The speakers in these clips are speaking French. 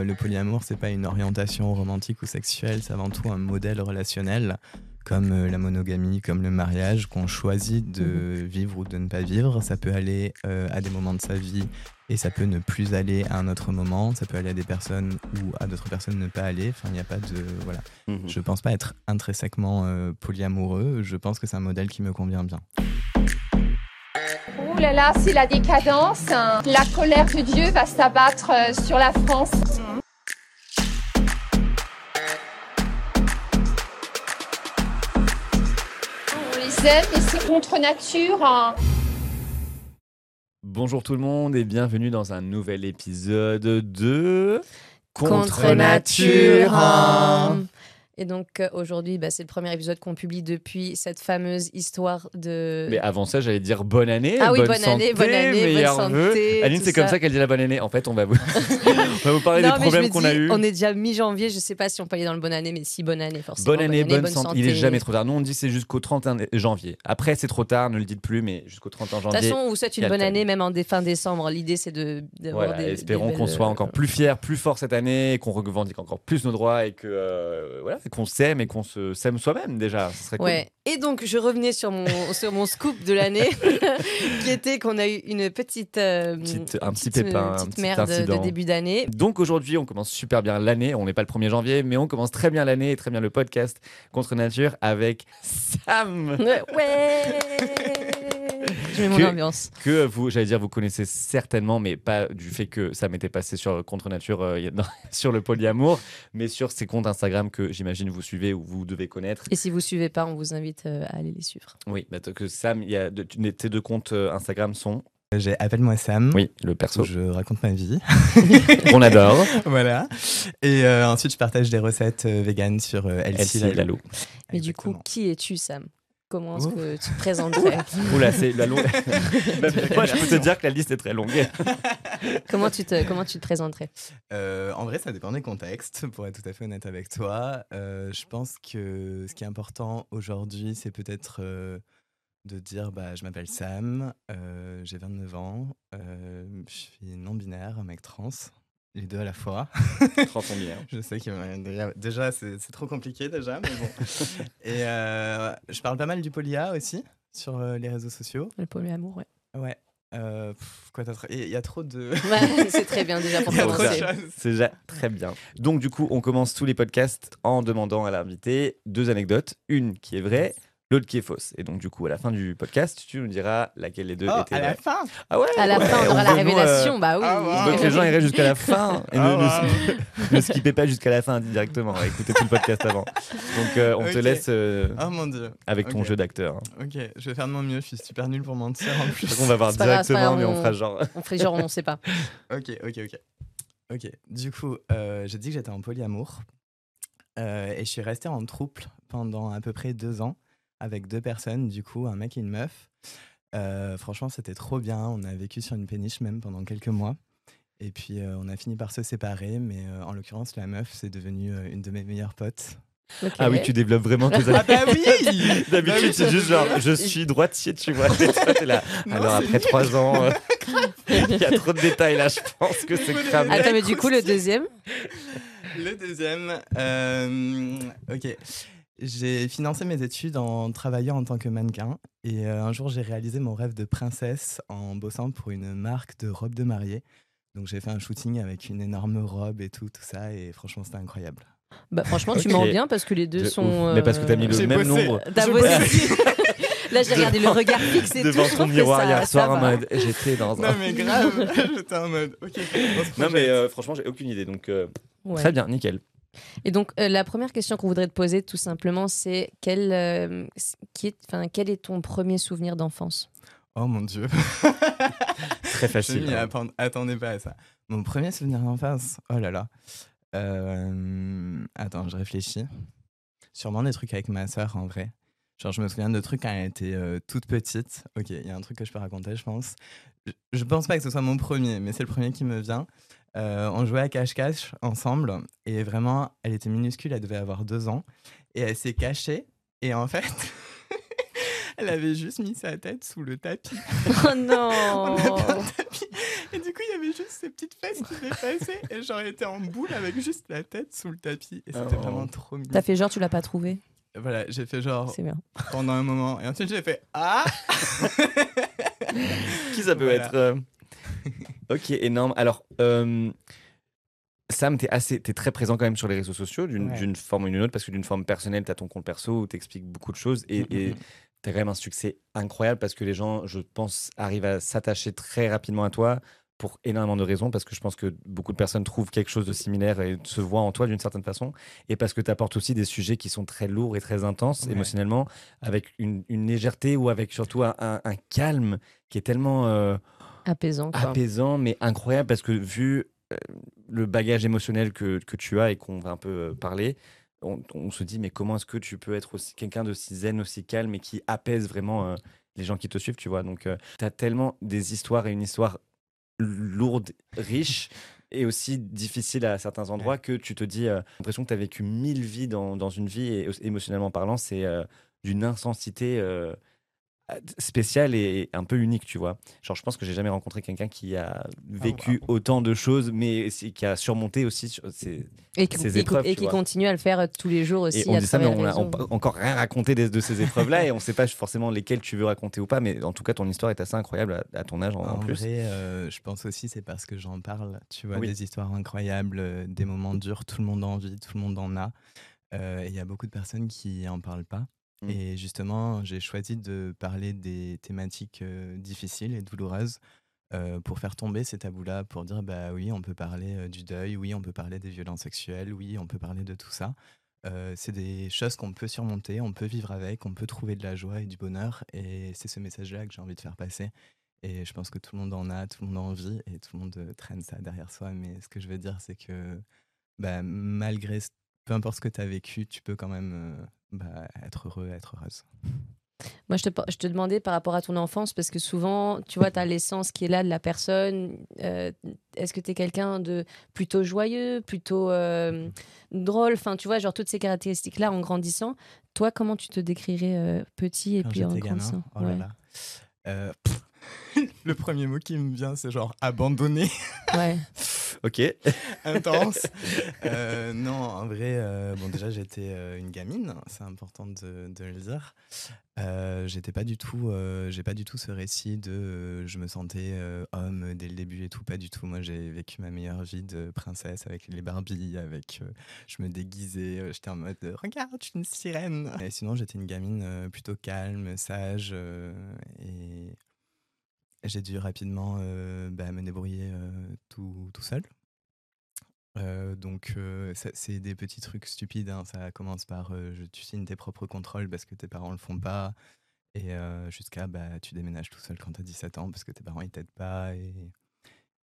Le polyamour, c'est pas une orientation romantique ou sexuelle, c'est avant tout un modèle relationnel, comme euh, la monogamie, comme le mariage, qu'on choisit de vivre ou de ne pas vivre. Ça peut aller euh, à des moments de sa vie et ça peut ne plus aller à un autre moment. Ça peut aller à des personnes ou à d'autres personnes ne pas aller. Enfin, il n'y a pas de. Voilà. Mhm. Je pense pas être intrinsèquement euh, polyamoureux. Je pense que c'est un modèle qui me convient bien. Là c'est la décadence. hein. La colère de Dieu va s'abattre euh, sur la France. On les aime, mais c'est contre nature. hein. Bonjour tout le monde et bienvenue dans un nouvel épisode de Contre nature. Et donc euh, aujourd'hui, bah, c'est le premier épisode qu'on publie depuis cette fameuse histoire de. Mais avant ça, j'allais dire bonne année, Ah oui, bonne, bonne santé, année, bonne année, bonne santé. Aline, c'est comme ça. qu'elle dit la bonne année. En fait, on va vous, on va vous parler Non, des problèmes me qu'on a eus. On est déjà mi-janvier, je sais pas si on peut aller dans le bonne année, mais si bonne année, forcément. Bonne année, bonne, santé. Il est jamais trop tard. Nous, on dit c'est jusqu'au 31 janvier. Après, c'est trop tard, ne le dites plus, mais jusqu'au 31 De toute janvier. façon, on vous souhaite une bonne année, même en dé- fin décembre. L'idée, c'est de. Voilà, des- espérons qu'on soit encore plus fiers, plus forts cette année, qu'on revendique encore plus nos droits et que euh, voilà, qu'on s'aime et qu'on se s'aime soi-même déjà. Ce serait cool. Et donc, je revenais sur mon, sur mon scoop de l'année, qui était qu'on a eu une petite. euh, Petite- un petit petite, pépin, euh, un petite petit merde de début d'année. Donc aujourd'hui, on commence super bien l'année. On n'est pas le 1er janvier, mais on commence très bien l'année et très bien le podcast Contre Nature avec Sam. Ouais. Je mets mon Que- ambiance. Que vous, j'allais dire, vous connaissez certainement, mais pas du fait que ça m'était passé sur Contre Nature, euh, sur le polyamour, mais sur ces comptes Instagram que j'imagine vous suivez ou vous devez connaître. Et si vous suivez pas, on vous invite euh, à aller les suivre. Oui, bah, que Sam, il y a de- tu- tes deux comptes euh, Instagram sont. J'ai Appelle-moi Sam. Oui, le perso. Je raconte ma vie. Qu'on adore. voilà. Et euh, ensuite, je partage des recettes euh, véganes sur euh, Elsie Elsie Lalo. Lalo. Mais du coup, qui es-tu, Sam? Comment est-ce Ouf. que tu te présenterais Oula, c'est la longue. Moi, je peux te dire que la liste est très longue. comment, tu te, comment tu te présenterais Euh, en vrai, ça dépend des contextes, pour être tout à fait honnête avec toi. Euh, je pense que ce qui est important aujourd'hui, c'est peut-être euh, de dire bah, je m'appelle Sam, euh, j'ai 29 ans, euh, je suis non-binaire, un mec trans, les deux à la fois. Bien. Je sais que déjà, déjà, c'est trop compliqué déjà, mais bon. Et euh, je parle pas mal du polia aussi sur euh, les réseaux sociaux. Le polyamour, ouais. Ouais. Euh, pff, quoi d'autre? Il y a trop de. Ouais, c'est très bien déjà pour commencer. C'est déjà très bien. Donc, du coup, on commence tous les podcasts en demandant à l'invité deux anecdotes. Une qui est vraie, l'autre qui est fausse. Et donc, du coup, à la fin du podcast, tu nous diras laquelle des deux Oh, était à la fin Ah ouais À la ouais, fin, on aura la euh, révélation. Bah oui. ah, wow. veut que les gens iraient jusqu'à la fin et ne, Ah, ne- ne skippez pas jusqu'à la fin directement. Écoutez tout le podcast avant. Donc, euh, on te laisse euh, Oh mon dieu. avec ton jeu d'acteur. Ok, je vais faire de mon mieux, je suis super nul pour mentir en plus. Donc, on va voir grave, directement, mais on on- fera genre. On fait genre, on sait pas. Ok, ok, ok. Ok, du coup, euh, j'ai dit que j'étais en polyamour. Euh, et je suis resté en trouble pendant à peu près deux ans avec deux personnes, du coup, un mec et une meuf. Euh, franchement, c'était trop bien. On a vécu sur une péniche même pendant quelques mois. Et puis euh, on a fini par se séparer, mais euh, en l'occurrence, la meuf, c'est devenue euh, une de mes meilleures potes. Ah oui, tu développes vraiment tes Ah bah oui D'habitude, c'est juste genre, je suis droitier, tu vois. Et toi, t'es là. Non, Alors, après nul. trois ans, euh, il y a trop de détails là, je pense que c'est cramé. Attends, mais du coup, le deuxième? Le deuxième, euh, ok. J'ai financé mes études en travaillant en tant que mannequin. Et euh, un jour, j'ai réalisé mon rêve de princesse en bossant pour une marque de robes de mariée. Donc, j'ai fait un shooting avec une énorme robe et tout, tout ça. Et franchement, c'était incroyable. Bah, franchement, tu Ok. mens bien parce que les deux De sont. Mais parce que t'as mis le J'ai même bossé. nombre T'as. Là, j'ai regardé le regard fixe et devant tout. ton miroir ça- hier soir en mode j'étais dans Non, un. mais grave, j'étais en mode, ok, Non, mais euh, franchement, j'ai aucune idée. Donc, euh, Ouais. très bien, nickel. Et donc, euh, la première question qu'on voudrait te poser, tout simplement, c'est quel, euh, qui est, enfin, quel est ton premier souvenir d'enfance? Oh mon dieu. Très facile. m'y hein. atten- attendais pas à ça. Mon premier souvenir d'enfance, oh là là. Euh, Attends, je réfléchis. Sûrement des trucs avec ma sœur en vrai. Genre, je me souviens de trucs quand elle était euh, toute petite. Ok, il y a un truc que je peux raconter, je pense. Je, je pense pas que ce soit mon premier, mais c'est le premier qui me vient. Euh, on jouait à cache-cache ensemble et vraiment, elle était minuscule, elle devait avoir deux ans et elle s'est cachée. Et en fait, elle avait juste mis sa tête sous le tapis. Oh On non avait un tapis. Et du coup, il y avait juste ses petites fesses qui dépassaient. Et j'aurais été en boule avec juste la tête sous le tapis. Et c'était Oh. vraiment trop mignon. T'as fait genre, tu l'as pas trouvé Voilà, j'ai fait genre C'est bien. pendant un moment. Et ensuite, j'ai fait Ah Qui ça peut Voilà. être euh, Ok, énorme. Alors, euh, Sam, t'es assez, t'es très présent quand même sur les réseaux sociaux, d'une Ouais. forme ou d'une autre, parce que d'une forme personnelle, t'as ton compte perso où t'expliques beaucoup de choses et, et t'as quand même un succès incroyable parce que les gens, je pense, arrivent à s'attacher très rapidement à toi pour énormément de raisons, parce que je pense que beaucoup de personnes trouvent quelque chose de similaire et se voient en toi d'une certaine façon, et parce que tu apportes aussi des sujets qui sont très lourds et très intenses Ouais. émotionnellement, avec une, une légèreté ou avec surtout un, un- un calme qui est tellement euh, Apaisant, quoi. apaisant, mais incroyable, parce que vu euh, le bagage émotionnel que, que tu as et qu'on va un peu euh, parler, on, on se dit, mais comment est-ce que tu peux être aussi quelqu'un d'aussi zen, aussi calme et qui apaise vraiment euh, les gens qui te suivent, tu vois? Donc, tu as tellement des histoires et une histoire lourde, riche et aussi difficile à certains endroits que tu te dis, euh, l'impression que tu as vécu mille vies dans, dans une vie et émotionnellement parlant, c'est euh, d'une intensité euh, spéciale et un peu unique, tu vois. Genre, je pense que j'ai jamais rencontré quelqu'un qui a vécu wow. autant de choses, mais qui a surmonté aussi sur Et, qui- épreuves, et qui continue à le faire tous les jours aussi. Et on à dit ça, mais on n'a encore rien raconté de, de ces épreuves-là et on ne sait pas forcément lesquelles tu veux raconter ou pas, mais en tout cas, ton histoire est assez incroyable à, à ton âge en, plus. vrai, euh, je pense aussi c'est parce que j'en parle. Tu vois, Oui. des histoires incroyables, euh, des moments durs, tout le monde en vit, tout le monde en a. Euh, et il y a beaucoup de personnes qui en parlent pas. Mm. Et justement, j'ai choisi de parler des thématiques difficiles et douloureuses pour faire tomber ces tabous-là, pour dire bah oui, on peut parler du deuil, oui, on peut parler des violences sexuelles, oui, on peut parler de tout ça. C'est des choses qu'on peut surmonter, on peut vivre avec, on peut trouver de la joie et du bonheur. Et c'est ce message-là que j'ai envie de faire passer. Et je pense que tout le monde en a, tout le monde en envie et tout le monde traîne ça derrière soi. Mais ce que je veux dire, c'est que bah, malgré, peu importe ce que tu as vécu, tu peux quand même euh, bah, être heureux, être heureuse. Moi, je te, je te demandais par rapport à ton enfance, parce que souvent, tu vois, tu as l'essence qui est là de la personne. Euh, Est-ce que tu es quelqu'un de plutôt joyeux, plutôt euh, drôle? Enfin, tu vois, genre toutes ces caractéristiques-là en grandissant. Toi, comment tu te décrirais euh, petit et Quand puis en gamin, grandissant? Oh là Ouais. là. Pff, le premier mot qui me vient, c'est genre abandonné. Ouais. Ok. intense. Euh, non, en vrai, euh, bon, déjà, j'étais euh, une gamine, c'est important de, de le dire. Euh, j'étais pas du tout, euh, j'ai pas du tout ce récit de euh, je me sentais euh, homme dès le début et tout, pas du tout. Moi, j'ai vécu ma meilleure vie de princesse avec les Barbies, avec euh, je me déguisais, euh, j'étais en mode regarde, je suis une sirène. Et sinon, j'étais une gamine euh, plutôt calme, sage euh, et j'ai dû rapidement bah, me débrouiller tout, tout seul. Donc, c'est des petits trucs stupides. hein. Ça commence par tu signes tes propres contrôles parce que tes parents le font pas. Et jusqu'à bah, tu déménages tout seul quand tu as 17 ans parce que tes parents ils t'aident pas. Et,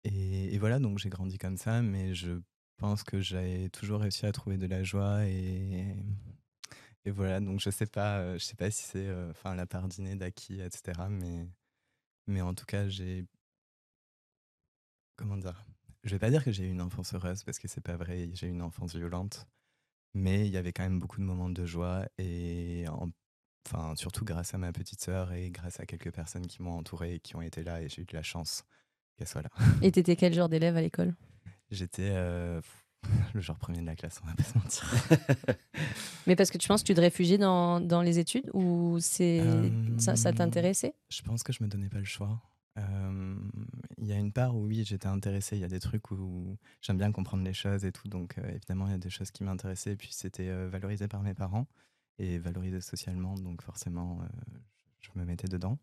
et, et voilà, donc j'ai grandi comme ça. Mais je pense que j'ai toujours réussi à trouver de la joie. Et, et voilà, donc je sais sais pas si c'est enfin la part dîner d'acquis, etc. Mais, mais en tout cas, j'ai. Comment dire? Je vais pas dire que j'ai eu une enfance heureuse parce que c'est pas vrai, j'ai eu une enfance violente, mais il y avait quand même beaucoup de moments de joie et enfin surtout grâce à ma petite sœur et grâce à quelques personnes qui m'ont entouré et qui ont été là et j'ai eu de la chance qu'elle soit là. Et t'étais quel genre d'élève à l'école? J'étais euh, le genre premier de la classe, on va pas se mentir. Mais parce que tu penses que tu te réfugiais dans, dans les études ou c'est ça, ça Euh, t'intéressait? Je pense que je me donnais pas le choix. Euh, Il y a une part où oui, j'étais intéressée. Il y a des trucs où j'aime bien comprendre les choses et tout. Donc euh, évidemment, il y a des choses qui m'intéressaient. Et puis c'était valorisé par mes parents et valorisé socialement. Donc forcément, je me mettais dedans.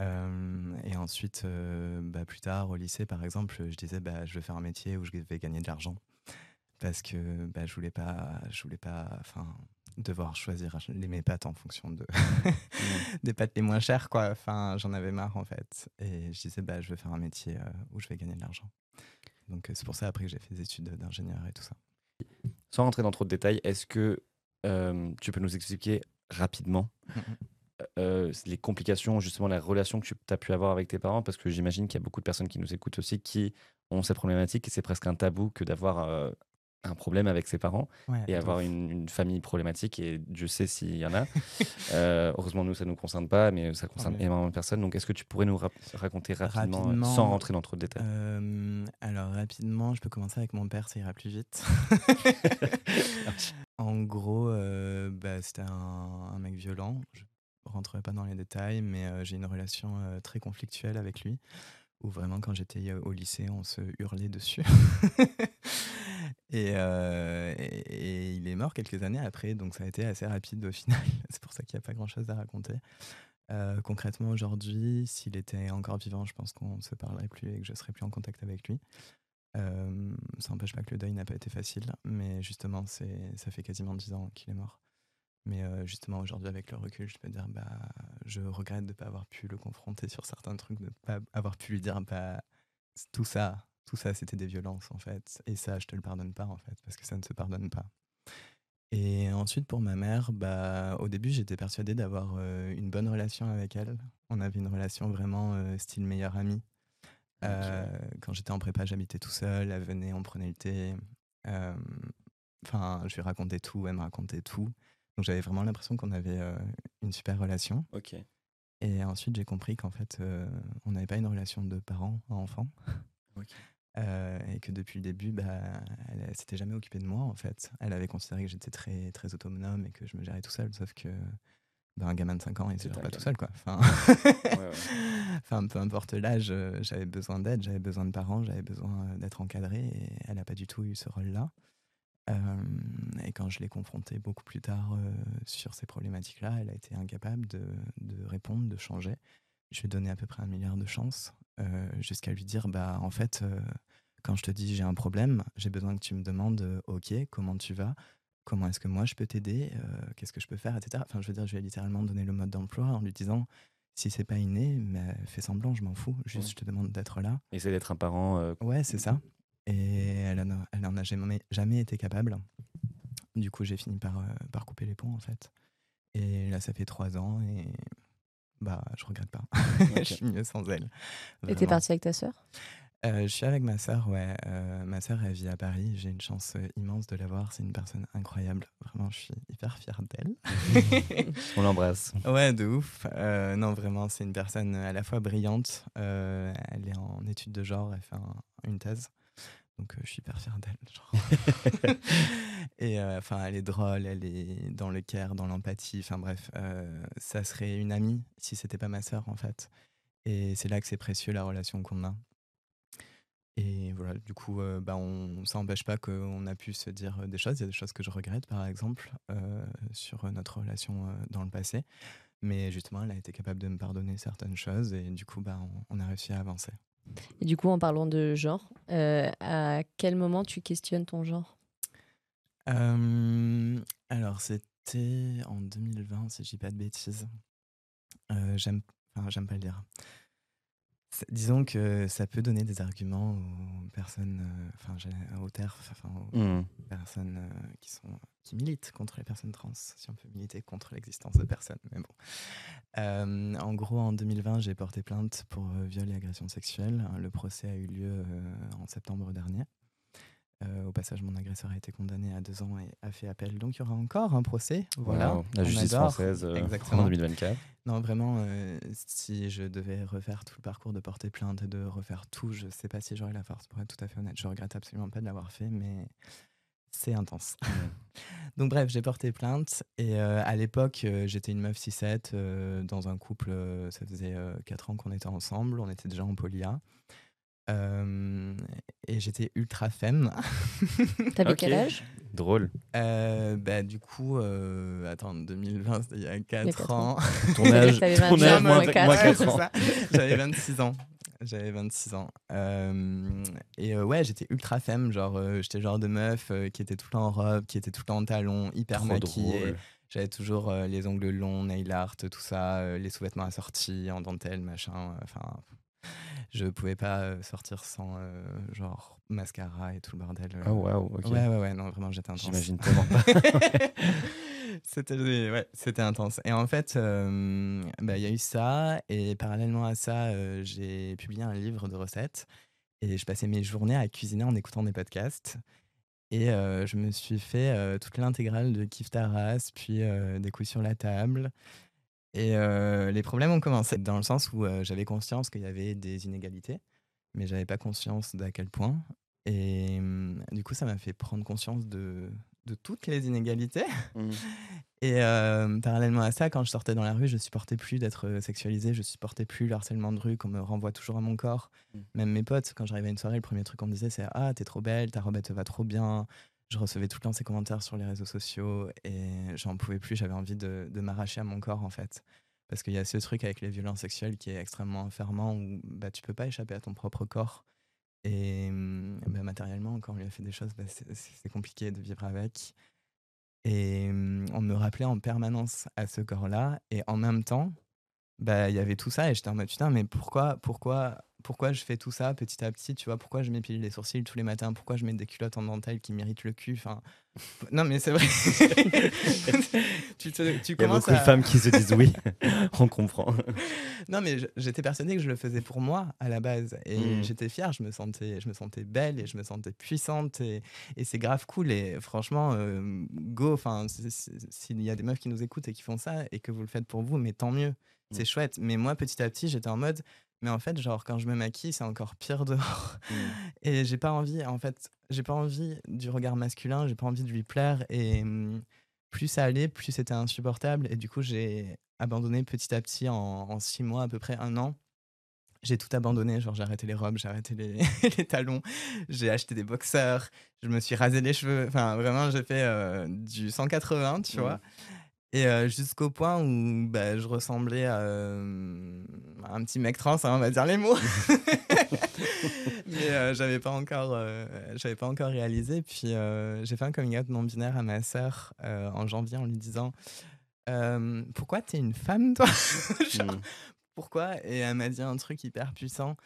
Euh, et ensuite, euh, bah, plus tard, au lycée, par exemple, je disais bah, je vais faire un métier où je vais gagner de l'argent. Parce que bah, je voulais pas, je voulais pas enfin, devoir choisir les, mes pâtes en fonction de des pâtes les moins chères. Quoi. Enfin, j'en avais marre, en fait. Et je disais bah, je vais faire un métier euh, où je vais gagner de l'argent. Donc euh, c'est pour ça, après, que j'ai fait des études d'ingénieur et tout ça. Sans rentrer dans trop de détails, est-ce que euh, tu peux nous expliquer rapidement euh, les complications, justement, la relation que tu as pu avoir avec tes parents? Parce que j'imagine qu'il y a beaucoup de personnes qui nous écoutent aussi qui ont ces problématiques et c'est presque un tabou que d'avoir euh, un problème avec ses parents Ouais, et avoir une, une famille problématique. Et Dieu sait s'il y en a. Euh, heureusement, nous, ça ne nous concerne pas, mais ça concerne mieux. énormément de personnes. Donc, est-ce que tu pourrais nous raconter rapidement, euh, Rapidement, sans rentrer dans trop de détails? Euh, alors rapidement, je peux commencer avec mon père, ça ira plus vite. en gros, bah, c'était un, un mec violent. Je rentrerai pas dans les détails, mais j'ai une relation très conflictuelle avec lui, où vraiment quand j'étais au lycée, on se hurlait dessus. et, il est mort quelques années après, donc ça a été assez rapide au final. C'est pour ça qu'il n'y a pas grand-chose à raconter. Concrètement, aujourd'hui, s'il était encore vivant, je pense qu'on ne se parlerait plus et que je serais plus en contact avec lui. Ça n'empêche pas que le deuil n'a pas été facile, mais justement, ça fait quasiment dix ans qu'il est mort. Mais euh, justement, aujourd'hui, avec le recul, je peux dire, bah, je regrette de ne pas avoir pu le confronter sur certains trucs, de ne pas avoir pu lui dire, bah, tout ça, tout ça, c'était des violences, en fait. Et ça, je te le pardonne pas, en fait, parce que ça ne se pardonne pas. Et ensuite, pour ma mère, bah, au début, j'étais persuadée d'avoir euh, une bonne relation avec elle. On avait une relation vraiment euh, style meilleur ami. Euh, Quand j'étais en prépa, j'habitais tout seul. Elle venait, on prenait le thé. Enfin, je lui racontais tout, elle me racontait tout. Donc j'avais vraiment l'impression qu'on avait euh, une super relation. Ok. Et ensuite, j'ai compris qu'en fait, euh, on n'avait pas une relation de parent à enfant. Euh, et que depuis le début, bah, elle, s'était jamais occupée de moi, en fait. Elle avait considéré que j'étais très, très autonome et que je me gérais tout seul, sauf que bah, un gamin de 5 ans, il se C'était gère pas tout seul, quoi. Enfin, ouais. enfin peu importe l'âge, j'avais besoin d'aide, j'avais besoin de parents, j'avais besoin d'être encadré et elle n'a pas du tout eu ce rôle-là. Et quand je l'ai confrontée beaucoup plus tard euh, sur ces problématiques-là, elle a été incapable de, de répondre, de changer. Je lui ai donné à peu près un milliard de chances euh, jusqu'à lui dire bah en fait euh, quand je te dis j'ai un problème, j'ai besoin que tu me demandes ok comment tu vas, comment est-ce que moi je peux t'aider, euh, qu'est-ce que je peux faire, etc. Enfin je veux dire je lui ai littéralement donné le mode d'emploi en lui disant si c'est pas inné, mais fais semblant, je m'en fous, juste Ouais. je te demande d'être là. Essayer d'être un parent. euh, Ouais, c'est ça. Et elle en a, elle en a jamais, jamais été capable. Du coup, j'ai fini par, euh, par couper les ponts, en fait. Et là, ça fait trois ans et bah, je regrette pas. je suis mieux sans elle. Et t'es Vraiment. parti avec ta sœur? Euh, Je suis avec ma sœur, ouais. Euh, ma sœur, elle vit à Paris. J'ai une chance immense de l'avoir. C'est une personne incroyable. Vraiment, je suis hyper fière d'elle. On l'embrasse. Ouais, de ouf. Euh, non, vraiment, c'est une personne à la fois brillante. euh, elle est en études de genre, elle fait un- une thèse. Donc, euh, je suis hyper fière d'elle. Et euh, enfin, elle est drôle, elle est dans le care, dans l'empathie. Enfin, bref, euh, ça serait une amie si c'était pas ma sœur, en fait. Et c'est là que c'est précieux la relation qu'on a. Et voilà, du coup, euh, bah, on, ça n'empêche pas qu'on a pu se dire des choses. Il y a des choses que je regrette, par exemple, euh, sur notre relation euh, dans le passé. Mais justement, elle a été capable de me pardonner certaines choses et du coup, bah, on, on a réussi à avancer. Du coup, en parlant de genre, euh, à quel moment tu questionnes ton genre? Euh, alors, c'était en 2020, si je dis pas de bêtises. Euh, j'aime, enfin, j'aime pas le dire. Disons que ça peut donner des arguments aux personnes, euh, enfin, j'ai- aux TERF, enfin, aux Hmm. personnes euh, qui sont qui militent contre les personnes trans, si on peut militer contre l'existence de personnes. Mais bon. Euh, en gros, en 2020, j'ai porté plainte pour euh, viol et agression sexuelle. Le procès a eu lieu euh, en septembre dernier. Euh, au passage, mon agresseur a été condamné à deux ans et a fait appel. Donc, il y aura encore un procès. Voilà. Wow. La justice adore. française euh, Exactement. en 2024. Non, vraiment, euh, si je devais refaire tout le parcours de porter plainte et de refaire tout, je sais pas si j'aurais la force pour être tout à fait honnête. Je regrette absolument pas de l'avoir fait, mais c'est intense. Donc bref, j'ai porté plainte et à l'époque, j'étais une meuf 6-7 euh, dans un couple, ça faisait 4 ans qu'on était ensemble, on était déjà en polia. Euh, et j'étais ultra femme. T'avais Ok. quel âge? Drôle. Euh, bah, du coup, euh, attends, 2020, c'était il y a 4, quatre ans. ans. Ton âge, T'avais ton 20 âge ans, moins, moins quatre. moins Ouais, 4 c'est ans. J'avais 26 ans. J'avais 26 ans. Euh, et euh, ouais, j'étais ultra femme. Genre, euh, j'étais le genre de meuf euh, qui était tout le temps en robe, qui était tout le temps en talons, hyper Trop maquillée. drôle. J'avais toujours euh, les ongles longs, nail art, tout ça, euh, les sous-vêtements assortis en dentelle, machin. euh, Enfin, je pouvais pas euh, sortir sans euh, genre mascara et tout le bordel. Ah, waouh, ok. Ouais, ouais, ouais, non, vraiment, j'étais intense. J'imagine tellement pas. c'était ouais, c'était intense. Et en fait, euh, bah, il y a eu ça. Et parallèlement à ça, euh, j'ai publié un livre de recettes. Et je passais mes journées à cuisiner en écoutant des podcasts. Et je me suis fait toute l'intégrale de Kif Taras, puis des couilles sur la table. Et euh, les problèmes ont commencé dans le sens où euh, j'avais conscience qu'il y avait des inégalités, mais j'avais pas conscience d'à quel point. Et hum, du coup, ça m'a fait prendre conscience de, de toutes les inégalités. Hmm. Et euh, parallèlement à ça, quand je sortais dans la rue, je supportais plus d'être sexualisée, je supportais plus le harcèlement de rue qu'on me renvoie toujours à mon corps. Mm. Même mes potes, quand j'arrivais à une soirée, le premier truc qu'on me disait c'est Ah, t'es trop belle, ta robe elle te va trop bien. Je recevais tout le temps ces commentaires sur les réseaux sociaux et j'en pouvais plus, j'avais envie de, de m'arracher à mon corps en fait. Parce qu'il y a ce truc avec les violences sexuelles qui est extrêmement enfermant où bah, tu peux pas échapper à ton propre corps. Et hum, bah, matériellement, quand on lui a fait des choses, bah, c'est- compliqué de vivre avec. Et hum, on me rappelait en permanence à ce corps-là. Et en même temps, bah, il y avait tout ça. Et j'étais en mode putain, mais pourquoi, pourquoi, pourquoi je fais tout ça petit à petit Tu vois, pourquoi je m'épile les sourcils tous les matins Pourquoi je mets des culottes en dentelle qui m'irritent le cul enfin, Non, mais c'est vrai. tu, te- tu Il y a beaucoup de femmes qui se disent oui. On comprend. non, mais j'étais persuadée que je le faisais pour moi à la base. Et Mhm. j'étais fière, je me, sentais, je me sentais belle et je me sentais puissante. Et, et c'est grave cool. Et franchement, euh, go. Enfin, s'il y a des meufs qui nous écoutent et qui font ça et que vous le faites pour vous, mais tant mieux. C'est Mhm. chouette. Mais moi, petit à petit, j'étais en mode. Mais en fait, genre, quand je me maquille, c'est encore pire dehors. Et j'ai pas envie, en fait, j'ai pas envie du regard masculin, j'ai pas envie de lui plaire. Et hum, plus ça allait, plus c'était insupportable. Et du coup, j'ai abandonné petit à petit en, en six mois, à peu près un an. J'ai tout abandonné, genre j'ai arrêté les robes, j'ai arrêté les, les talons, j'ai acheté des boxeurs, je me suis rasé les cheveux. Enfin, vraiment, j'ai fait euh, du 180, tu Mhm. vois? Et euh, jusqu'au point où bah, je ressemblais à, euh, à un petit mec trans, hein, on va dire les mots. Mais euh, j'avais pas encore, euh, j'avais pas encore réalisé. Puis j'ai fait un coming out non binaire à ma sœur en janvier en lui disant pourquoi t'es une femme toi? Genre, Hmm. Pourquoi? Et elle m'a dit un truc hyper puissant.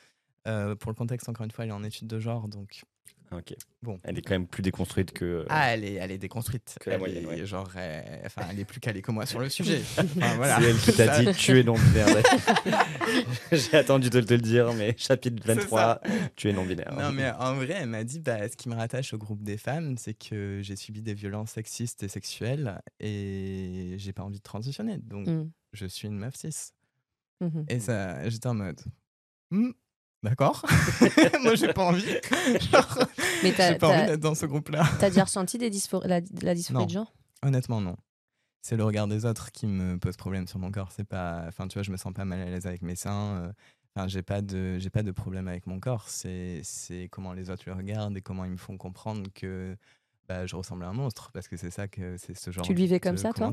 Pour le contexte, encore une fois, elle est en étude de genre, donc Ah, Ok. Bon. Elle est quand même plus déconstruite que. euh, ah, elle est, elle est déconstruite. Que la Elle moyenne, est, ouais. Genre, euh, enfin, elle est plus calée que moi sur le sujet. Enfin, voilà. C'est elle qui t'a dit tu es non binaire. J'ai attendu de te le dire, mais chapitre C'est 23, tu es non binaire. Non, mais en vrai, elle m'a dit bah, ce qui me rattache au groupe des femmes, c'est que j'ai subi des violences sexistes et sexuelles et j'ai pas envie de transitionner. Donc, Mm. je suis une meuf cis. Mhm. Et ça, j'étais en mode Hmm, d'accord. Moi, j'ai pas envie. Genre, Mais j'ai pas envie d'être dans ce groupe-là. t'as déjà ressenti des dyspho- la, la dysphorie de genre? Honnêtement, non. C'est le regard des autres qui me pose problème sur mon corps. C'est pas, enfin, tu vois, je me sens pas mal à l'aise avec mes seins. euh, Enfin, j'ai pas de, j'ai pas de problème avec mon corps. C'est, c'est comment les autres le regardent et comment ils me font comprendre que bah, je ressemble à un monstre parce que c'est ça que c'est ce genre. Tu le vivais de comme ça, toi?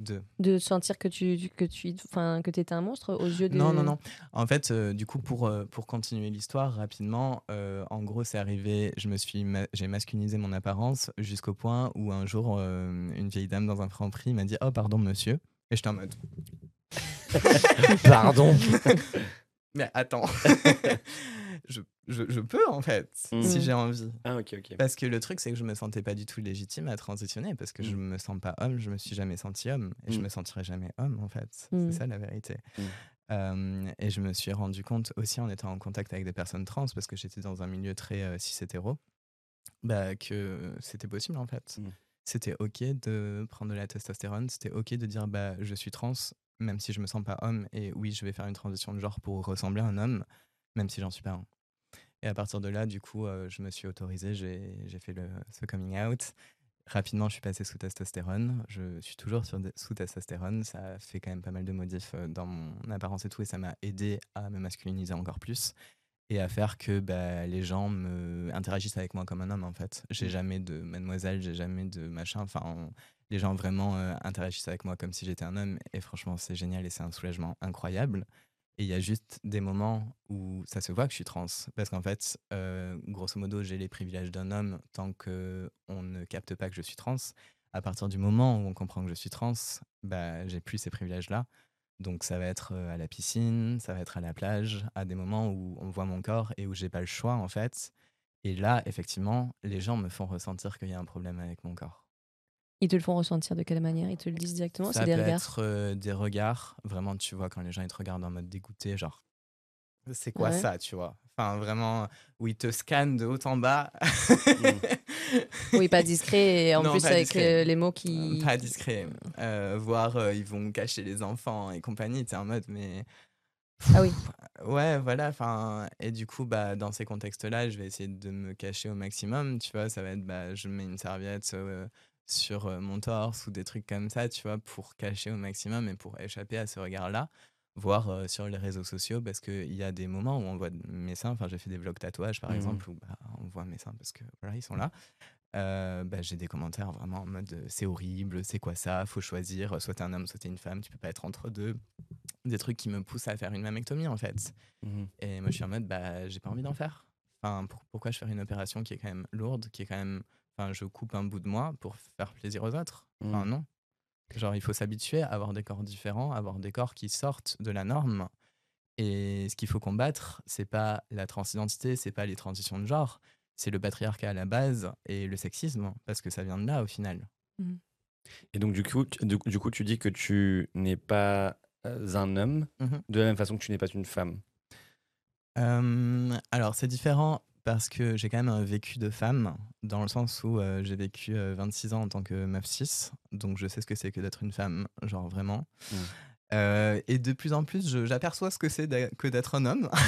De. De sentir que tu que tu enfin que étais un monstre aux yeux des Non, non, non. En fait, euh, du coup, pour, euh, pour continuer l'histoire rapidement, euh, en gros, c'est arrivé, je me suis ma- j'ai masculinisé mon apparence jusqu'au point où un jour, euh, une vieille dame dans un franc prix m'a dit Oh, pardon, monsieur. Et j'étais en mode Pardon. Mais attends, je, je, je peux en fait, Mm. si j'ai envie. Ah, ok, ok. Parce que le truc, c'est que je me sentais pas du tout légitime à transitionner parce que je Mm. me sens pas homme, je me suis jamais senti homme et je Mm. me sentirai jamais homme en fait. C'est ça la vérité. Euh, et je me suis rendu compte aussi en étant en contact avec des personnes trans parce que j'étais dans un milieu très euh, cis hétéro, bah, que c'était possible en fait. C'était ok de prendre de la testostérone, c'était ok de dire bah je suis trans même si je me sens pas homme et oui je vais faire une transition de genre pour ressembler à un homme même si j'en suis pas un. Et à partir de là, du coup, euh, je me suis autorisé, j'ai fait le, ce coming out. Rapidement, je suis passé sous testostérone. Je suis toujours sur sous testostérone. Ça a fait quand même pas mal de modifs euh, dans mon apparence et tout, et ça m'a aidé à me masculiniser encore plus et à faire que bah, les gens me interagissent avec moi comme un homme en fait. J'ai jamais de mademoiselle, j'ai jamais de machin. Enfin, on- les gens vraiment euh, interagissent avec moi comme si j'étais un homme, et franchement, c'est génial et c'est un soulagement incroyable. Et il y a juste des moments où ça se voit que je suis trans. Parce qu'en fait, euh, grosso modo, j'ai les privilèges d'un homme tant qu'on ne capte pas que je suis trans. À partir du moment où on comprend que je suis trans, bah, j'ai plus ces privilèges-là. Donc ça va être euh, à la piscine, ça va être à la plage, à des moments où on voit mon corps et où j'ai pas le choix en fait. Et là, effectivement, les gens me font ressentir qu'il y a un problème avec mon corps. Ils te le font ressentir de quelle manière? Ils te le disent directement? Ça C'est des peut regards? être euh, des regards. Vraiment, tu vois, quand les gens ils te regardent en mode dégoûté, genre, c'est quoi Ouais. ça, tu vois? Enfin, vraiment, où ils te scannent de haut en bas. Oui, pas discret. Et en Non, plus, avec discret. euh, les mots qui. Pas discret. Euh, voire, euh, ils vont cacher les enfants et compagnie. T'es en mode, mais. Ah oui. Ouais, voilà. Enfin, et du coup, bah, dans ces contextes-là, je vais essayer de me cacher au maximum. Tu vois, ça va être, bah, je mets une serviette euh, sur mon torse ou des trucs comme ça, tu vois, pour cacher au maximum et pour échapper à ce regard-là. Voire euh, sur les réseaux sociaux, parce qu'il y a des moments où on voit mes seins. Enfin, j'ai fait des vlogs tatouages, par Mhm. exemple, où bah, on voit mes seins parce que voilà, ils sont là. Euh, bah, j'ai des commentaires vraiment en mode euh, c'est horrible, c'est quoi ça, faut choisir, soit t'es un homme, soit t'es une femme, tu peux pas être entre deux. Des trucs qui me poussent à faire une mammectomie en fait. Mhm. Et moi je suis en mode bah j'ai pas envie d'en faire. Enfin, pour- pourquoi je ferais une opération qui est quand même lourde, qui est quand même. Enfin, je coupe un bout de moi pour faire plaisir aux autres. Enfin, Mhm. non. Genre, il faut s'habituer à avoir des corps différents, à avoir des corps qui sortent de la norme. Et ce qu'il faut combattre, c'est pas la transidentité, c'est pas les transitions de genre, c'est le patriarcat à la base et le sexisme, parce que ça vient de là au final. Et donc, du coup, tu, du, du coup, tu dis que tu n'es pas euh, un homme Mhm. de la même façon que tu n'es pas une femme. Euh, alors, c'est différent parce que j'ai quand même un vécu de femme, dans le sens où euh, j'ai vécu euh, 26 ans en tant que meuf 6, donc je sais ce que c'est que d'être une femme, genre vraiment. Mm. Euh, et de plus en plus, j'aperçois ce que c'est que d'être un homme.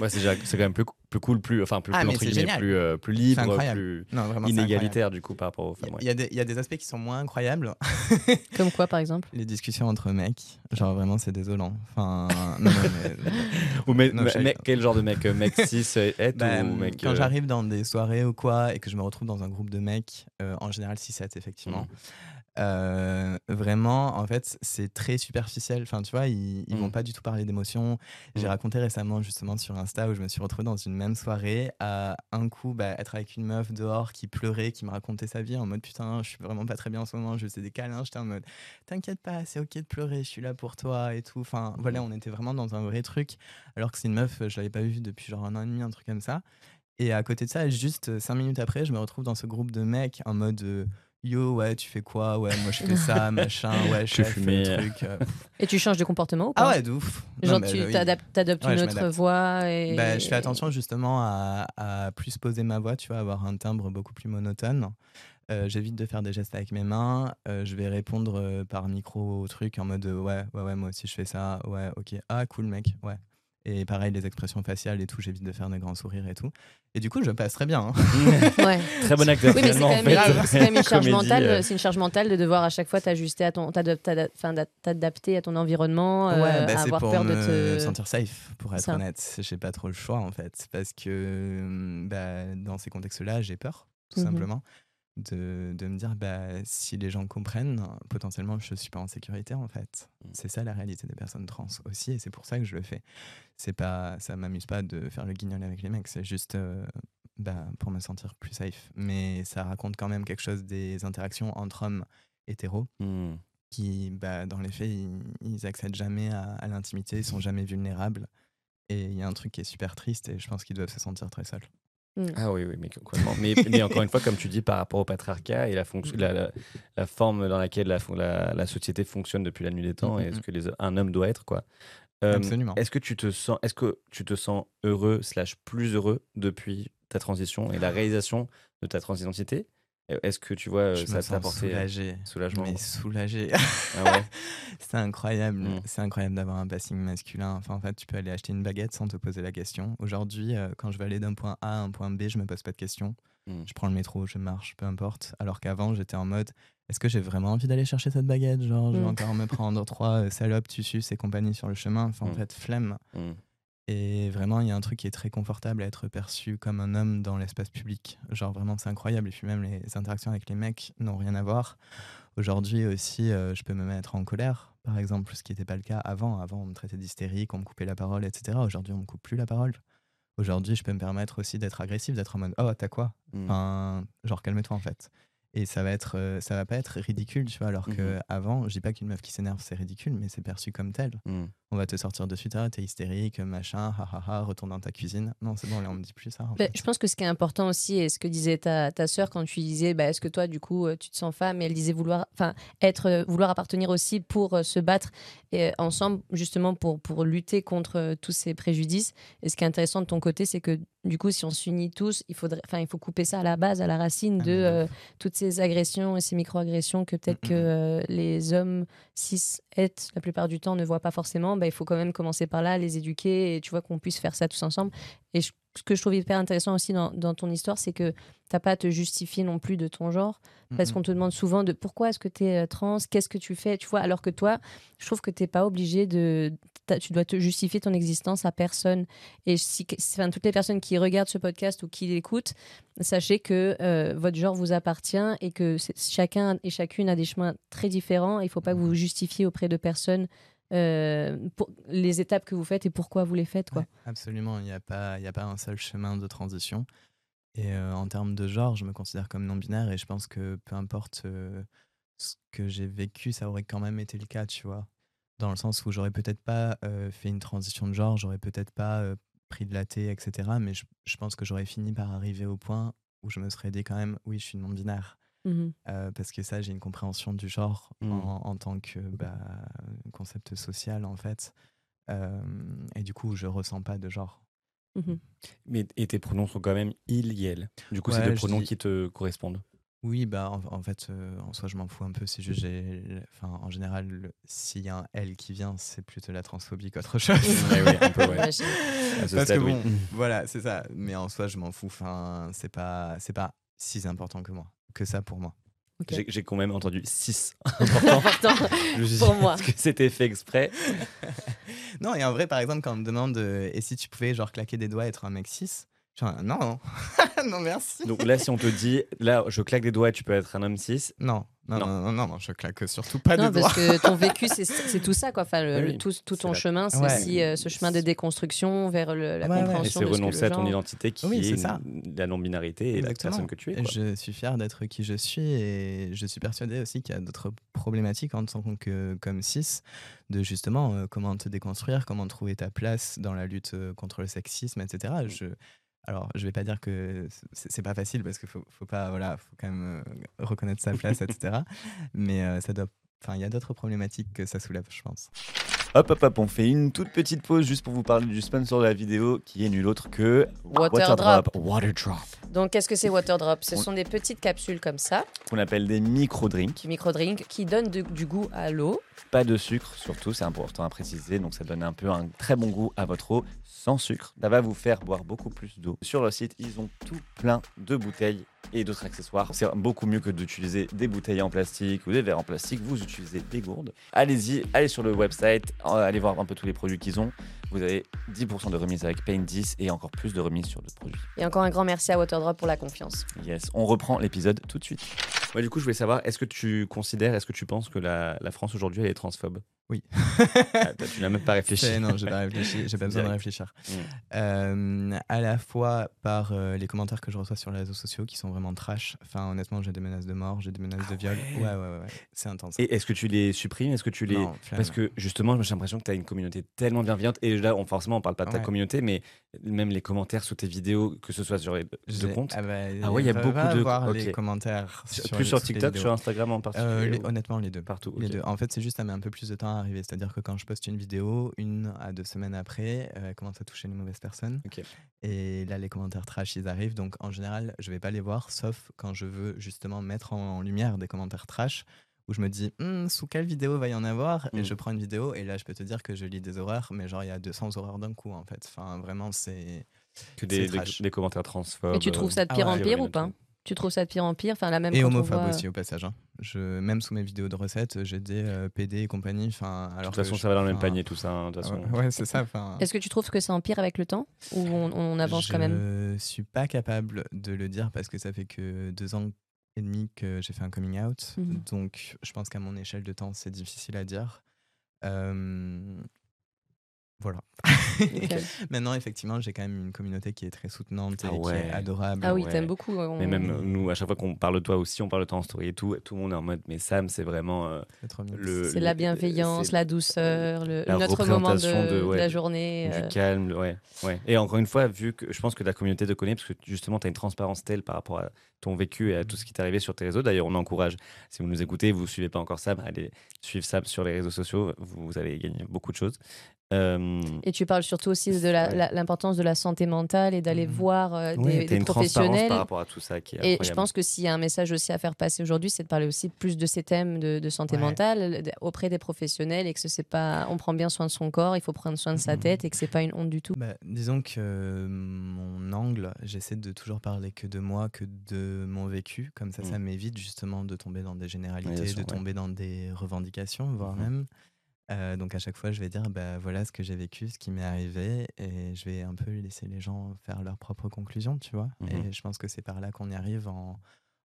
Ouais, c'est quand même plus, plus cool, plus, enfin, plus, Ah, plus, entre guillemets, plus, euh, plus libre, plus non, vraiment, inégalitaire, du coup, par rapport aux Il y a- femmes. ouais. il y, a des- il y a des aspects qui sont moins incroyables. Comme quoi, par exemple? Les discussions entre mecs, genre vraiment, c'est désolant. Enfin, non, non, mais- Ou mec- Non, me- je- mec- quel genre de mec euh, Mec cis, euh, het Bah, ou mec. quand euh, j'arrive dans des soirées ou quoi et que je me retrouve dans un groupe de mecs, euh, en général 6-7 effectivement, Mm. Euh, vraiment en fait c'est très superficiel. Enfin tu vois, ils, ils vont Mm. pas du tout parler d'émotions. J'ai Mm. raconté récemment justement sur Insta où je me suis retrouvé dans une même soirée à un coup bah, être avec une meuf dehors qui pleurait, qui me racontait sa vie en mode putain je suis vraiment pas très bien en ce moment, je faisais des câlins, j'étais en mode t'inquiète pas, c'est ok de pleurer, je suis là pour toi et tout. Enfin voilà, on était vraiment dans un vrai truc alors que c'est une meuf, je l'avais pas vue depuis genre un an et demi, un truc comme ça. Et à côté de ça, juste cinq minutes après, je me retrouve dans ce groupe de mecs en mode euh, Yo, ouais, tu fais quoi? Ouais, moi je fais ça, machin, ouais, Je fumais. le truc. euh. Et tu changes de comportement ou pas? Ah ouais, de ouf. Genre, tu euh, oui. t'adaptes, t'adoptes Ouais, une autre voix et... Bah, je fais attention justement à, à plus poser ma voix, tu vois, avoir un timbre beaucoup plus monotone. Euh, J'évite de faire des gestes avec mes mains. Euh, je vais répondre euh, par micro au truc en mode euh, ouais, ouais, ouais, moi aussi je fais ça. Ouais, ok. Ah, cool, mec. Ouais. Et pareil, les expressions faciales et tout, j'évite de faire des grands sourires et tout. Et du coup, je passe très bien. hein. Ouais. Très bon acteur, Oui, mais c'est finalement, quand, en même, fait. c'est quand même une charge Comédie, mentale. euh. C'est une charge mentale de devoir à chaque fois t'ajuster à ton, t'adapter à ton environnement, euh, ouais, bah, à c'est avoir pour peur me de te. sentir safe, pour être Ça. honnête. J'ai pas trop le choix en fait, parce que hum, bah, dans ces contextes-là, j'ai peur, tout Mhm. simplement, de, de me dire bah, si les gens comprennent, potentiellement je suis pas en sécurité en fait. Mm. C'est ça la réalité des personnes trans aussi, et c'est pour ça que je le fais. C'est pas, ça m'amuse pas de faire le guignol avec les mecs, c'est juste euh, bah, pour me sentir plus safe. Mais ça raconte quand même quelque chose des interactions entre hommes hétéros Hmm. qui, bah, dans les faits, ils, ils accèdent jamais à, à l'intimité, ils sont jamais vulnérables. Et il y a un truc qui est super triste et je pense qu'ils doivent se sentir très seuls. Ah oui, oui, mais. Mais, mais encore une fois, comme tu dis, par rapport au patriarcat et la, fonction, la, la, la forme dans laquelle la, la, la, société fonctionne depuis la nuit des temps, Mm, et mm, ce que les, un homme doit être, quoi. Absolument. Est-ce que tu te sens, est-ce que tu te sens heureux slash plus heureux depuis ta transition et la réalisation de ta transidentité? Est-ce que tu vois, euh, je ça t'a apporté euh, soulagé. soulagement Mais soulagé. Ah ouais? C'est incroyable. Mm. C'est incroyable d'avoir un passing masculin. Enfin, en fait, tu peux aller acheter une baguette sans te poser la question. Aujourd'hui, euh, quand je vais aller d'un point A à un point B, je me pose pas de questions. Mm. Je prends le métro, je marche, peu importe. Alors qu'avant, j'étais en mode est-ce que j'ai vraiment envie d'aller chercher cette baguette? Genre, je vais Mm. encore me prendre trois salopes, tu suces et compagnie sur le chemin. Enfin, en fait, flemme. Et vraiment, il y a un truc qui est très confortable à être perçu comme un homme dans l'espace public. Genre, vraiment, c'est incroyable. Et puis, même les interactions avec les mecs n'ont rien à voir. Aujourd'hui aussi, euh, je peux me mettre en colère, par exemple, ce qui n'était pas le cas avant. Avant, on me traitait d'hystérique, on me coupait la parole, etc. Aujourd'hui, on me coupe plus la parole. Aujourd'hui, je peux me permettre aussi d'être agressif, d'être en mode Oh, t'as quoi? Mm. Enfin, genre, calme-toi en fait. Et ça va être, euh, ça va pas être ridicule, tu vois. Alors que Mhm. avant, je dis pas qu'une meuf qui s'énerve c'est ridicule, mais c'est perçu comme tel. Mm. On va te sortir de suite, ah, t'es hystérique, machin, ha ha ha, retourne dans ta cuisine. Non, c'est bon, là, on me dit plus ça. Bah, je pense que ce qui est important aussi, et ce que disait ta, ta sœur quand tu disais, bah, est-ce que toi, du coup, euh, tu te sens femme Et elle disait vouloir, enfin, être, euh, vouloir appartenir aussi pour euh, se battre et, ensemble, justement, pour, pour lutter contre tous ces préjudices. Et ce qui est intéressant de ton côté, c'est que, du coup, si on s'unit tous, il, faudrait, il faut couper ça à la base, à la racine Ah, de euh, toutes ces agressions et ces micro-agressions que peut-être Mm, que mm, mm. euh, les hommes cis, het, la plupart du temps, ne voient pas forcément. Bah, il faut quand même commencer par là, les éduquer et tu vois qu'on puisse faire ça tous ensemble. Et je- ce que je trouve hyper intéressant aussi dans, dans ton histoire, c'est que t'as pas à te justifier non plus de ton genre, parce qu'on te demande souvent de pourquoi est-ce que tu es trans, qu'est-ce que tu fais, tu vois, alors que toi, je trouve que t'es pas obligé de, tu dois te justifier ton existence à personne. Et si, enfin, toutes les personnes qui regardent ce podcast ou qui l'écoutent, sachez que euh, votre genre vous appartient et que chacun et chacune a des chemins très différents. Il faut pas que vous vous justifiez auprès de personnes euh, pour les étapes que vous faites et pourquoi vous les faites, quoi. Absolument, il n'y a, pas- a pas un seul chemin de transition. Et euh, en termes de genre, je me considère comme non-binaire et je pense que peu importe euh, ce que j'ai vécu, ça aurait quand même été le cas, tu vois. Dans le sens où j'aurais peut-être pas euh, fait une transition de genre, j'aurais peut-être pas euh, pris de la thé, etc. Mais je pense que j'aurais fini par arriver au point où je me serais dit quand même, oui, je suis non-binaire. Mhm. Euh, parce que ça, j'ai une compréhension du genre en, en tant que bah, concept social, en fait. Euh, et du coup, je ressens pas de genre. Mhm. Mais, et tes pronoms sont quand même il, yel. Du coup, c'est Ouais, deux pronoms dis- qui te correspondent. Oui, bah en, en fait, euh, en soi, je m'en fous un peu. C'est juste, j'ai, enfin, en général, s'il y a un L qui vient, c'est plutôt la transphobie qu'autre chose. Ouais, oui, un peu, ouais. J'imagine. À ce Parce stade, que oui. bon, voilà, c'est ça. Mais en soi, je m'en fous. Enfin, c'est pas, c'est pas si important que moi, que ça pour moi. J'ai quand même entendu 6. Important. Pour moi. Que c'était fait exprès? Non, et en vrai, par exemple, quand on me demande, euh, et si tu pouvais genre claquer des doigts et être un mec cis, je suis un, non, non, non, merci. Donc là, si on te dit, là, je claque des doigts et tu peux être un homme cis, Non, non, Non. non, non, je claque surtout pas Non, des parce doigts. que ton vécu, c'est- tout ça, quoi. Enfin, le- Oui, le- oui. tout, tout ton la- chemin, c'est Ouais. aussi euh, ce chemin de déconstruction vers le- la Ouais, ouais. et compréhension c'est ce renoncer à ton genre- identité qui Oui, est ça. la non-binarité et la personne que tu es. Quoi. Je suis fier d'être qui je suis et je suis persuadé aussi qu'il y a d'autres problématiques en tant que comme cis, de justement euh, comment te déconstruire, comment trouver ta place dans la lutte euh, contre le sexisme, etc. Mm. Je, alors, je vais pas dire que c'est pas facile parce qu'il faut, faut pas, voilà, faut quand même euh, reconnaître sa place, etc. Mais euh, ça doit, enfin, il y a d'autres problématiques que ça soulève, je pense. Hop, hop, hop, on fait une toute petite pause juste pour vous parler du sponsor de la vidéo qui est nul autre que Waterdrop. Waterdrop, Donc, qu'est-ce que c'est Waterdrop Ce On- sont des petites capsules comme ça, qu'on appelle des micro-drinks. du micro-drink, qui donnent de- du goût à l'eau. Pas de sucre, surtout, c'est important à préciser. Donc, ça donne un peu un très bon goût à votre eau sans sucre. Ça va vous faire boire beaucoup plus d'eau. Sur leur site, ils ont tout plein de bouteilles et d'autres accessoires. C'est beaucoup mieux que d'utiliser des bouteilles en plastique ou des verres en plastique. Vous utilisez des gourdes. Allez-y, allez sur le website, euh, allez voir un peu tous les produits qu'ils ont. Vous avez 10% de remise avec Paint 10 et encore plus de remise sur d'autres produits. Et encore un grand merci à Waterdrop pour la confiance. Yes, on reprend l'épisode tout de suite. Moi, du coup, je voulais savoir, est-ce que tu considères, est-ce que tu penses que la, la France aujourd'hui, elle est transphobe? Oui. Ah, Tu n'as même pas réfléchi. Non, j'ai pas réfléchi, j'ai pas besoin de réfléchir. Mm. Euh, à la fois par euh, les commentaires que je reçois sur les réseaux sociaux qui sont vraiment trash. Enfin, honnêtement, j'ai des menaces de mort, j'ai des menaces Ah de viol. ouais. Ouais, ouais, c'est intense. Et est-ce que tu les supprimes? Est-ce que tu les. Non. Parce que justement, j'ai l'impression que tu as une communauté tellement bienveillante. Et là, on, forcément, on parle pas de ta Ouais. communauté, mais même les commentaires sous tes vidéos, que ce soit sur les deux comptes. Ah, bah, Ah ouais, il y a beaucoup de- voir ok. les commentaires. Sur- sur plus sur les TikTok, sur Instagram en particulier Euh, les- honnêtement, les deux. Partout. Les deux. En fait, c'est juste ça met un peu plus de temps à arriver. C'est-à-dire que quand je poste une vidéo, une à deux semaines après, euh, elle commence à toucher les mauvaises personnes. Et là, les commentaires trash, ils arrivent. Donc, en général, je vais pas les voir, sauf quand je veux justement mettre en lumière des commentaires trash où je me dis, Hmm, sous quelle vidéo va y en avoir? Et Mm. je prends une vidéo et là, je peux te dire que je lis des horreurs, mais genre, il y a 200 horreurs d'un coup, en fait. Enfin, vraiment, c'est. Que des, commentaires transphobes. Et tu trouves ça de Ah pire ouais. en pire ou pas? Tu trouves ça de pire en pire Enfin, la même Et homophobe voit- aussi, au passage. hein. Je, même sous mes vidéos de recettes, j'ai des euh, PD et compagnie. Enfin, De alors toute que façon, je- ça va dans le même panier, tout ça. hein, de toute façon. Ouais, c'est ça. Enfin, Est-ce que tu trouves que ça empire avec le temps Ou on, on avance quand même? Je suis pas capable de le dire parce que ça fait que deux ans et demi que j'ai fait un coming out. Mhm. Donc, je pense qu'à mon échelle de temps, c'est difficile à dire. Euh, Voilà. Maintenant, effectivement, j'ai quand même une communauté qui est très soutenante et Ah qui ouais. est adorable. Ah oui, Ouais. t'aimes beaucoup. on- Mais même nous, à chaque fois qu'on parle de toi aussi, on parle de toi en story et tout, tout le monde est en mode, mais Sam, c'est vraiment euh, le. C'est la bienveillance, la douceur, le, la notre moment de, représentation de- de ouais, la du- journée. Du euh, calme, ouais, ouais. Et encore une fois, vu que je pense que la communauté te connaît, parce que justement, tu as une transparence telle par rapport à ton vécu et à tout ce qui t'est arrivé sur tes réseaux. D'ailleurs, on encourage, si vous nous écoutez, vous ne suivez pas encore Sam, allez suivre Sam sur les réseaux sociaux, vous, vous allez gagner beaucoup de choses. Euh, Et tu parles surtout aussi de Ouais. l'importance de la santé mentale et d'aller Mhm. voir euh, des, t'as des une transparence professionnels. par rapport à tout ça qui est Et je pense que s'il y a un message aussi à faire passer aujourd'hui, c'est de parler aussi plus de ces thèmes de, de santé Ouais. mentale auprès des professionnels et que ce c'est pas, on prend bien soin de son corps, il faut prendre soin de sa Mhm. tête et que c'est pas une honte du tout. Bah, disons que euh, mon angle, j'essaie de toujours parler que de moi, que de mon vécu. Comme ça, ça Mm. m'évite justement de tomber dans des généralités, sûr, de ouais. tomber dans des revendications, voire Mhm. même. Euh, donc à chaque fois, je vais dire, bah, voilà ce que j'ai vécu, ce qui m'est arrivé, et je vais un peu laisser les gens faire leurs propres conclusions, tu vois. Mhm. Et je pense que c'est par là qu'on y arrive en,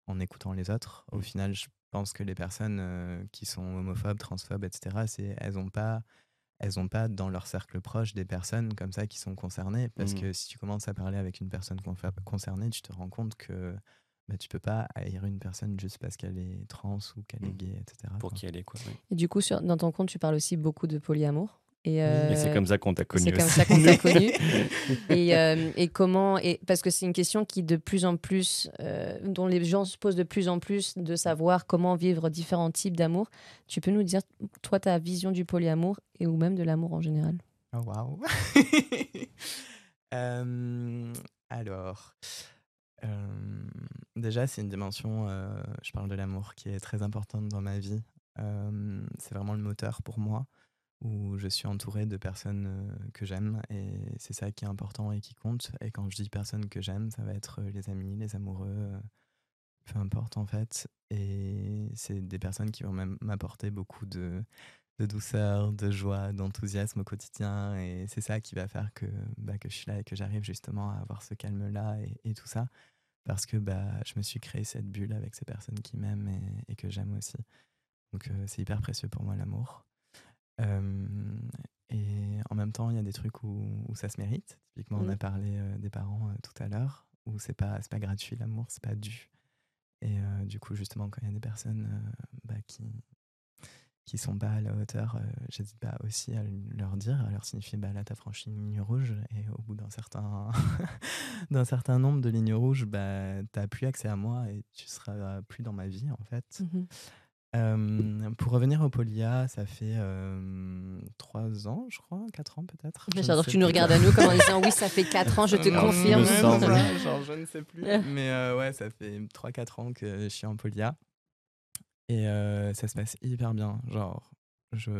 en écoutant les autres. Au Mhm. final, je pense que les personnes euh, qui sont homophobes, transphobes, etc., c'est, elles n'ont pas elles n'ont pas dans leur cercle proche des personnes comme ça qui sont concernées. Parce Mhm. que si tu commences à parler avec une personne concernée, tu te rends compte que bah, tu peux pas haïr une personne juste parce qu'elle est trans ou qu'elle est Mhm. gay, etc. Pour quoi. qui elle est, quoi. ouais. Et du coup, sur, dans ton compte, tu parles aussi beaucoup de polyamour. Et, euh, Et c'est comme ça qu'on t'a connu. C'est comme ça qu'on t'a connu. et, euh, et comment et parce que c'est une question qui de plus en plus euh, dont les gens se posent de plus en plus de savoir comment vivre différents types d'amour. Tu peux nous dire toi ta vision du polyamour et ou même de l'amour en général? Oh, waouh Euh, Alors, euh, déjà, c'est une dimension, euh, je parle de l'amour, qui est très importante dans ma vie. Euh, c'est vraiment le moteur pour moi, où je suis entouré de personnes que j'aime, et c'est ça qui est important et qui compte. Et quand je dis personnes que j'aime, ça va être les amis, les amoureux, peu importe en fait. Et c'est des personnes qui vont même m'apporter beaucoup de, douceur, de joie, d'enthousiasme au quotidien. Et c'est ça qui va faire que, bah, je suis là et que j'arrive justement à avoir ce calme-là et tout ça. Parce que bah, je me suis créé cette bulle avec ces personnes qui m'aiment et, et que j'aime aussi. Donc euh, c'est hyper précieux pour moi l'amour. Euh, et en même temps, il y a des trucs où, où ça se mérite. Typiquement, on a parlé euh, des parents euh, tout à l'heure, où c'est pas, pas gratuit l'amour, c'est pas dû. Et du coup, justement, quand il y a des personnes bah, qui, qui sont pas à la hauteur, euh, j'hésite pas aussi à leur dire, à leur signifier bah là t'as franchi une ligne rouge et au bout d'un certain d'un certain nombre de lignes rouges, bah t'as plus accès à moi et tu seras plus dans ma vie en fait. Euh, pour revenir au Polia, ça fait euh, trois ans, je crois, quatre ans peut-être. J'adore que tu nous regardes à nous comme en disant oui ça fait 4 ans je te Non, confirme. semble. genre, je ne sais plus. Mais euh, ouais, ça fait 3-4 ans que je suis en polia. Et euh, ça se passe hyper bien. Genre, je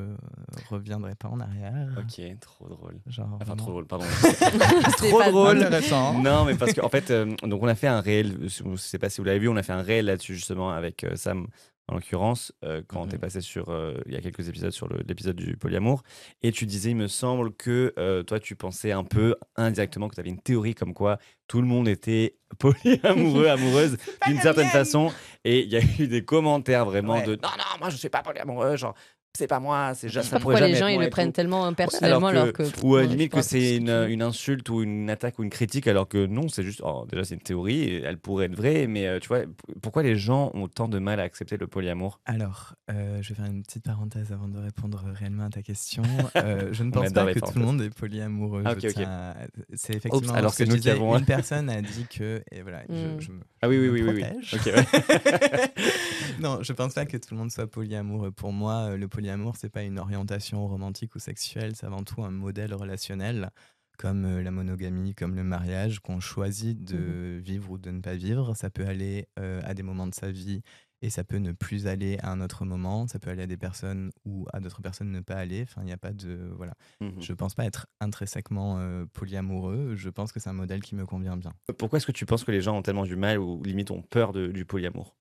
reviendrai pas en arrière. Ok, trop drôle. Genre, Enfin, trop drôle, pardon. Trop drôle. Intéressant. Non, mais parce qu'en fait, euh, donc on a fait un réel, je ne sais pas si vous l'avez vu, on a fait un réel là-dessus justement avec euh, Sam. En l'occurrence, euh, quand tu es Mhm. passé sur, euh, il y a quelques épisodes sur l'épisode du polyamour, et tu disais, il me semble que euh, toi, tu pensais un peu indirectement que tu avais une théorie comme quoi tout le monde était polyamoureux, amoureuse d'une certaine façon, et il y a eu des commentaires vraiment Ouais. de non, non, moi je suis pas polyamoureux, genre c'est pas moi, c'est sais ça pourquoi les gens ils le prennent tout. tellement alors personnellement que- alors que. Ou à limite que c'est une, une insulte ou une attaque ou une critique, alors que non, c'est juste, oh, déjà c'est une théorie, et elle pourrait être vraie, mais euh, tu vois, pourquoi les gens ont tant de mal à accepter le polyamour? Alors, euh, je vais faire une petite parenthèse avant de répondre réellement à ta question. Euh, je ne pense pas que tout le monde est polyamoureux. Ah, à- C'est effectivement alors ce que nous disais, avons un- Une personne a dit que. Et voilà, je- Mm. je, me, Ah oui, oui, oui, oui, ouais. non, je pense pas que tout le monde soit polyamoureux. Pour moi, le polyamour, c'est pas une orientation romantique ou sexuelle, c'est avant tout un modèle relationnel, comme euh, la monogamie, comme le mariage, qu'on choisit de vivre ou de ne pas vivre. Ça peut aller euh, à des moments de sa vie et ça peut ne plus aller à un autre moment. Ça peut aller à des personnes ou à d'autres personnes ne pas aller. Enfin, il n'y a pas de voilà. Mhm. Je pense pas être intrinsèquement euh, polyamoureux. Je pense que c'est un modèle qui me convient bien. Pourquoi est-ce que tu penses que les gens ont tellement du mal ou limite ont peur de- du polyamour?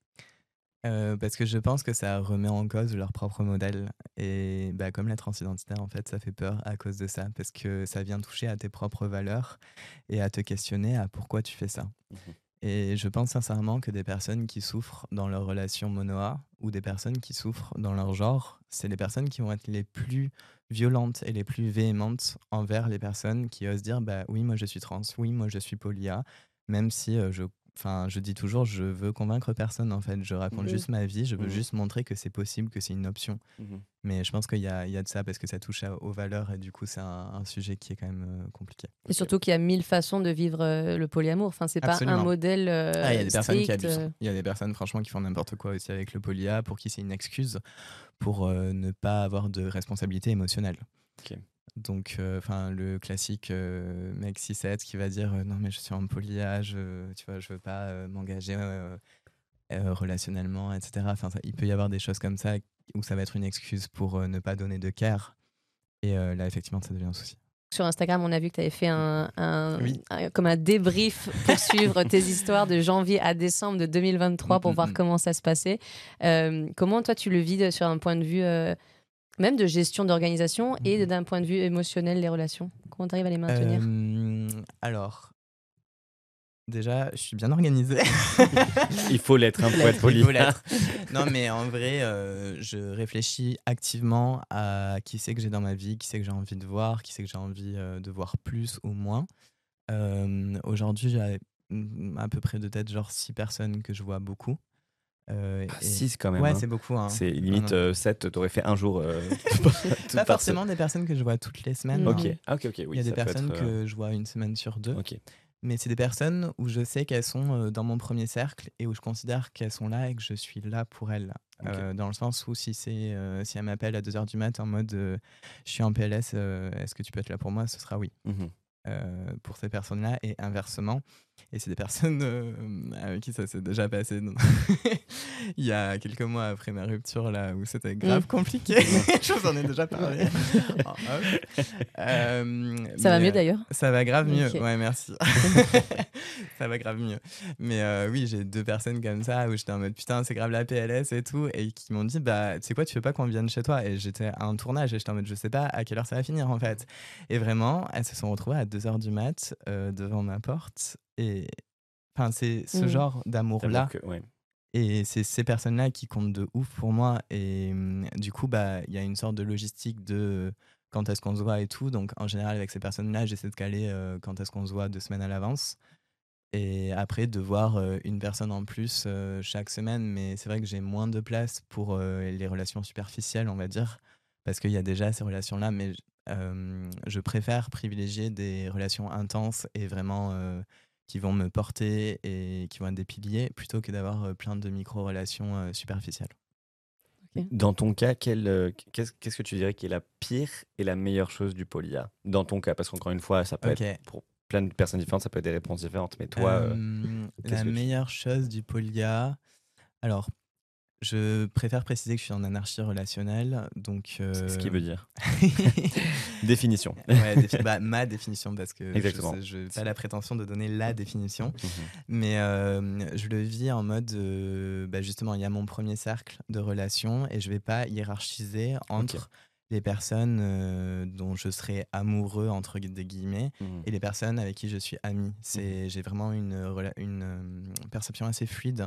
Euh, parce que je pense que ça remet en cause leur propre modèle. Et bah, comme la transidentité, en fait, ça fait peur à cause de ça. Parce que ça vient toucher à tes propres valeurs et à te questionner à pourquoi tu fais ça. Mhm. Et je pense sincèrement que des personnes qui souffrent dans leur relation monoa ou des personnes qui souffrent dans leur genre, c'est les personnes qui vont être les plus violentes et les plus véhémentes envers les personnes qui osent dire bah oui moi je suis trans, oui moi je suis polia, même si euh, je Enfin, je dis toujours, je veux convaincre personne en fait. Je raconte Mhm. juste ma vie, je veux Mhm. juste montrer que c'est possible, que c'est une option. Mais je pense qu'il y a, il y a de ça parce que ça touche à- aux valeurs et du coup, c'est un, un sujet qui est quand même euh, compliqué. Et surtout qu'il y a mille façons de vivre euh, le polyamour. Enfin, c'est pas un modèle. euh, Ah, il y a des personnes qui abusent. Il y a des personnes, franchement, qui font n'importe quoi aussi avec le polia pour qui c'est une excuse pour euh, ne pas avoir de responsabilité émotionnelle. Ok. Donc, euh, enfin, le classique euh, mec 6-7 qui va dire euh, non mais je suis en polia, je, tu vois, je veux pas euh, m'engager euh, euh, relationnellement, etc. Enfin, ça- il peut y avoir des choses comme ça où ça va être une excuse pour euh, ne pas donner de care. Et euh, là, effectivement, ça devient un souci. Sur Instagram, on a vu que tu avais fait un, un- Oui. un- comme un débrief pour suivre tes histoires de janvier à décembre de 2023 pour Mm, voir mm, mm. comment ça se passait. Euh, comment toi tu le vis de- sur un point de vue euh, même de gestion d'organisation et Mhm. d'un point de vue émotionnel les relations Comment tu arrives à les maintenir? Euh, alors, déjà, je suis bien organisé. Il faut l'être, hein, pour être Il poli. faut l'être. non, mais en vrai, euh, je réfléchis activement à qui c'est que j'ai dans ma vie, qui c'est que j'ai envie de voir, qui c'est que j'ai envie euh, de voir plus ou moins. Euh, Aujourd'hui, j'ai à peu près de tête genre six personnes que je vois beaucoup. Euh, Ah, et- six quand même. Ouais, hein. c'est beaucoup. hein. C'est limite Non, non. euh, 7, t'aurais fait un jour. euh, Pas forcément des personnes que je vois toutes les semaines. Mm. hein. Ok, ah, ok, ok. Oui, Il y a des personnes être, euh, que je vois une semaine sur deux. Ok. Mais c'est des personnes où je sais qu'elles sont dans mon premier cercle et où je considère qu'elles sont là et que je suis là pour elles. Dans le sens où si, c'est, si elles m'appellent à 2h du mat en mode je suis en PLS, est-ce que tu peux être là pour moi? Ce sera oui. Euh, pour ces personnes-là et inversement. Et c'est des personnes euh, avec qui ça s'est déjà passé il y a quelques mois après ma rupture, là où c'était grave Mm. compliqué. Je vous en ai déjà parlé. Euh, Ça va mieux d'ailleurs ça va grave mieux, ouais, merci. ça va grave mieux. Mais euh, oui, j'ai deux personnes comme ça où j'étais en mode putain, c'est grave la PLS et tout, et qui m'ont dit bah, tu sais quoi, tu veux pas qu'on vienne chez toi? Et j'étais à un tournage et j'étais en mode je sais pas à quelle heure ça va finir en fait. Et vraiment, elles se sont retrouvées à 2h du mat devant ma porte. Et enfin, c'est ce Mm. genre d'amour-là. Ouais. Et c'est ces personnes-là qui comptent de ouf pour moi. Et hum, du coup, bah, il y a une sorte de logistique de quand est-ce qu'on se voit et tout. Donc, en général, avec ces personnes-là, j'essaie de caler euh, quand est-ce qu'on se voit deux semaines à l'avance. Et après, de voir euh, une personne en plus euh, chaque semaine. Mais c'est vrai que j'ai moins de place pour les relations superficielles, on va dire. Parce qu'il y a déjà ces relations-là. Mais je préfère privilégier des relations intenses et vraiment qui vont me porter et qui vont être des piliers plutôt que d'avoir euh, plein de micro-relations euh, superficielles. Dans ton cas, euh, qu'est-ce, que tu dirais qui est la pire et la meilleure chose du polia Dans ton cas, parce qu'encore une fois, ça peut être pour plein de personnes différentes, ça peut être des réponses différentes. Mais toi, euh, Euh, la que tu- meilleure chose du polia. Alors, Je préfère préciser que je suis en anarchie relationnelle, donc. C'est Ce qui euh, veut dire. Définition. Ouais, défi- bah, ma définition, parce que Exactement. je n'ai pas la prétention de donner la définition. Mhm. Mais euh, je le vis en mode, euh, bah, justement, il y a mon premier cercle de relations et je vais pas hiérarchiser entre les personnes euh, dont je serai amoureux, entre des guillemets, Mhm. et les personnes avec qui je suis ami. C'est, J'ai vraiment une, euh, perception assez fluide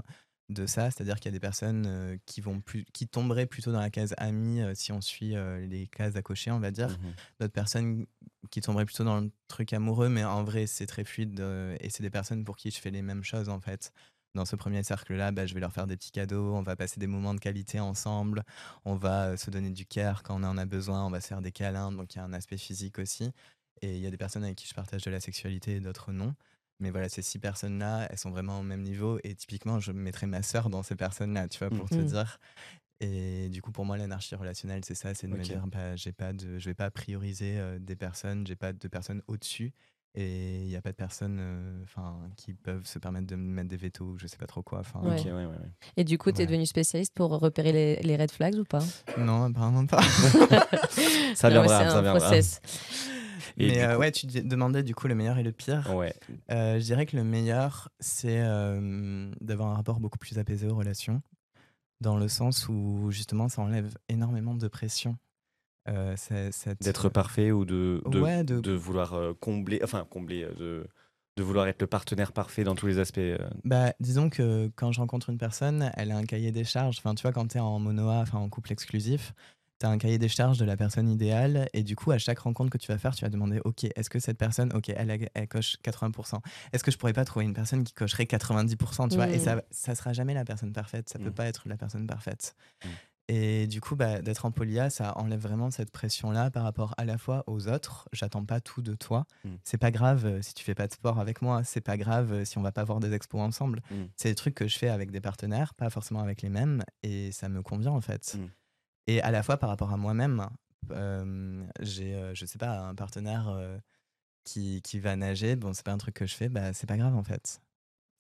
de ça, c'est-à-dire qu'il y a des personnes euh, qui, vont plus, qui tomberaient plutôt dans la case ami euh, si on suit euh, les cases à cocher, on va dire Mhm. d'autres personnes qui tomberaient plutôt dans le truc amoureux, mais en vrai, c'est très fluide et c'est des personnes pour qui je fais les mêmes choses en fait. Dans ce premier cercle-là, bah, je vais leur faire des petits cadeaux, on va passer des moments de qualité ensemble, on va se donner du care quand on en a besoin, on va se faire des câlins, donc il y a un aspect physique aussi. Et il y a des personnes avec qui je partage de la sexualité et d'autres non. Mais voilà, ces six personnes-là, elles sont vraiment au même niveau. Et typiquement, je mettrais ma sœur dans ces personnes-là, tu vois, pour te Mhm. dire. Et du coup, pour moi, l'anarchie relationnelle, c'est ça, c'est de me dire, bah, j'ai pas de, je vais pas prioriser euh, des personnes, j'ai pas de personnes au-dessus, et il n'y a pas de personnes, euh, enfin, qui peuvent se permettre de me mettre des vétos, ou je sais pas trop quoi. Enfin, Ouais. Ok, ouais, ouais, ouais. Et du coup, tu es Ouais. devenu spécialiste pour repérer les, les red flags ou pas? Non, apparemment pas. Ça viendra, c'est ça un viendra. process. Et Mais euh, coup- ouais, tu demandais du coup le meilleur et le pire. Ouais. Euh, je dirais que le meilleur, c'est euh, d'avoir un rapport beaucoup plus apaisé aux relations, dans le sens où justement ça enlève énormément de pression. Euh, D'être parfait ou de, de, Ouais, de- de vouloir combler, enfin combler, de, de vouloir être le partenaire parfait dans tous les aspects. Bah, disons que quand je rencontre une personne, elle a un cahier des charges. Enfin, tu vois, quand tu es en monoa, enfin en couple exclusif, tu as un cahier des charges de la personne idéale. Et du coup, à chaque rencontre que tu vas faire, tu vas demander Ok, est-ce que cette personne, ok, elle, coche 80% Est-ce que je pourrais pas trouver une personne qui cocherait 90% tu vois? Et ça, ça sera jamais la personne parfaite. Ça peut Mhm. pas être la personne parfaite. Mhm. Et du coup, bah, d'être en polia, ça enlève vraiment cette pression-là par rapport à la fois aux autres. J'attends pas tout de toi. Mhm. C'est pas grave euh, si tu fais pas de sport avec moi. C'est pas grave euh, si on va pas voir des expos ensemble. C'est des trucs que je fais avec des partenaires, pas forcément avec les mêmes. Et ça me convient en fait. Et à la fois par rapport à moi-même, euh, j'ai, euh, je sais pas, un partenaire euh, qui, qui va nager. Bon, c'est pas un truc que je fais. Bah, c'est pas grave en fait.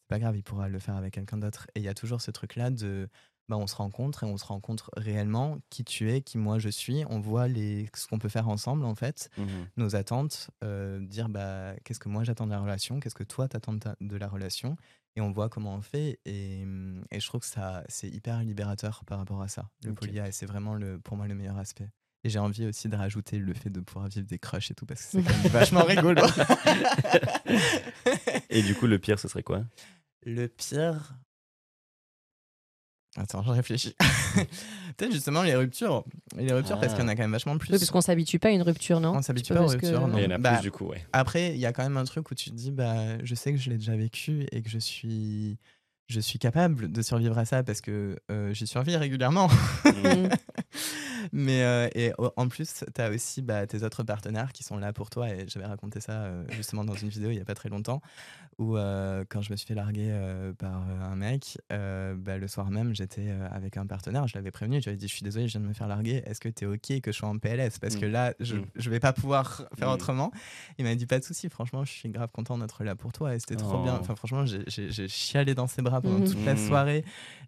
C'est pas grave, il pourra le faire avec quelqu'un d'autre. Et il y a toujours ce truc-là de bah, on se rencontre et on se rencontre réellement qui tu es, qui moi je suis. On voit les, ce qu'on peut faire ensemble en fait, Mhm. nos attentes, euh, dire bah, qu'est-ce que moi j'attends de la relation, qu'est-ce que toi t'attends de, ta- de la relation, et on voit comment on fait. Et, hum, et je trouve que ça c'est hyper libérateur par rapport à ça, le Ok. polia, et c'est vraiment le, pour moi le meilleur aspect. Et j'ai envie aussi de rajouter le fait de pouvoir vivre des crushs et tout, parce que c'est quand même vachement rigolo. Et du coup, le pire, ce serait quoi? Le pire. Attends, je réfléchis. Peut-être justement les ruptures. Les ruptures, parce Ah. qu'il y en a quand même vachement plus. Oui, parce qu'on s'habitue pas à une rupture, non On s'habitue Tu pas aux parce que- ruptures, non. Il y en a Bah, plus du coup, ouais. Après, il y a quand même un truc où tu te dis, bah, je sais que je l'ai déjà vécu et que je suis, je suis capable de survivre à ça parce que euh, j'y survis régulièrement. Mhm. Mais euh, et en plus, tu as aussi bah, tes autres partenaires qui sont là pour toi. Et j'avais raconté ça euh, justement dans une vidéo il y a pas très longtemps où euh, quand je me suis fait larguer euh, par un mec, euh, bah, le soir même, j'étais euh, avec un partenaire. Je l'avais prévenu. Je lui avais dit, je suis désolé, je viens de me faire larguer. Est-ce que tu es OK que je sois en PLS Parce que Mm. là, je, Mm. je vais pas pouvoir faire Mm. autrement. Il m'a dit, pas de souci. Franchement, je suis grave content d'être là pour toi. Et c'était trop Oh. bien. Enfin, franchement, j'ai- chialé dans ses bras pendant toute la soirée.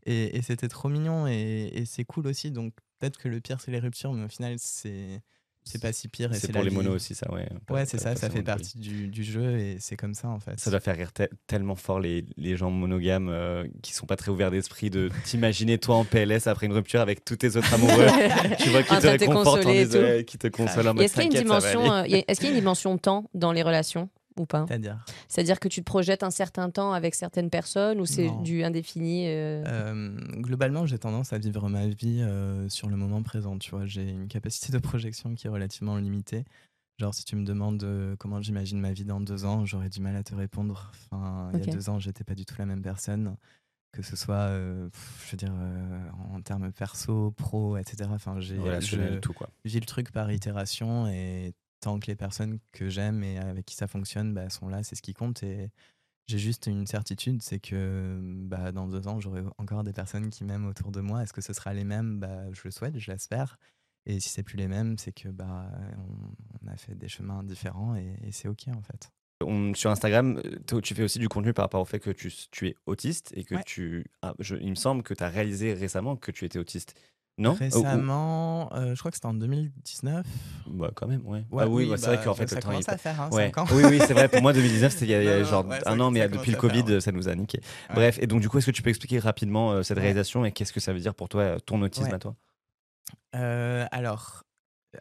Et, et c'était trop mignon. Et, et c'est cool aussi. Donc, peut-être que le pire, c'est les ruptures. Mais au final, c'est c'est pas si pire. C'est pour les vie. monos aussi, ça, ouais. Ouais, c'est ça, ça fait partie du, du jeu et c'est comme ça en fait. Ça doit faire rire te- tellement fort les, les gens monogames euh, qui sont pas très ouverts d'esprit de t'imaginer toi en PLS après une rupture avec tous tes autres amoureux. tu vois qui En te réconfortent en disant- qui te consolent en mode Est-ce qu'il y a une t'inquiète, ça va dimension, aller. euh, est-ce qu'il y a une dimension temps dans les relations? Ou pas C'est-à-dire C'est-à-dire que tu te projettes un certain temps avec certaines personnes ou c'est du indéfini euh, Euh, globalement, j'ai tendance à vivre ma vie euh, sur le moment présent. Tu vois, j'ai une capacité de projection qui est relativement limitée. Genre, si tu me demandes euh, comment j'imagine ma vie dans deux ans, j'aurais du mal à te répondre. Enfin, il y a deux ans, j'étais pas du tout la même personne. Que ce soit, euh, je veux dire, euh, en termes perso, pro, etc. Enfin, j'ai, Relationnel, je- tout quoi. vis le truc par itération et tant que les personnes que j'aime et avec qui ça fonctionne bah, sont là, c'est ce qui compte. Et j'ai juste une certitude, c'est que bah, dans deux ans, j'aurai encore des personnes qui m'aiment autour de moi. Est-ce que ce sera les mêmes? Bah, Je le souhaite, je l'espère. Et si c'est plus les mêmes, c'est que bah, on, on a fait des chemins différents et, et c'est OK en fait. On- sur Instagram, euh, tu fais aussi du contenu par rapport au fait que tu, tu es autiste et que Ouais. tu. ah, je- il me semble que tu as réalisé récemment que tu étais autiste. Non? Récemment, euh, je crois que c'était en 2019. Bah, quand même, ouais. Ouais, ah oui, bah, c'est vrai bah, qu'en fait, ça le temps il commence à faire, hein, Ouais. ans. Oui, oui, c'est vrai. Pour moi, 2019, c'était il y a- il Non, genre ouais, un ça- an, mais ça depuis le faire, Covid, ouais. ça nous a niqué. Ouais. Bref, et donc, du coup, est-ce que tu peux expliquer rapidement euh, cette Ouais. réalisation et qu'est-ce que ça veut dire pour toi, euh, ton autisme Ouais. à toi? Euh, alors,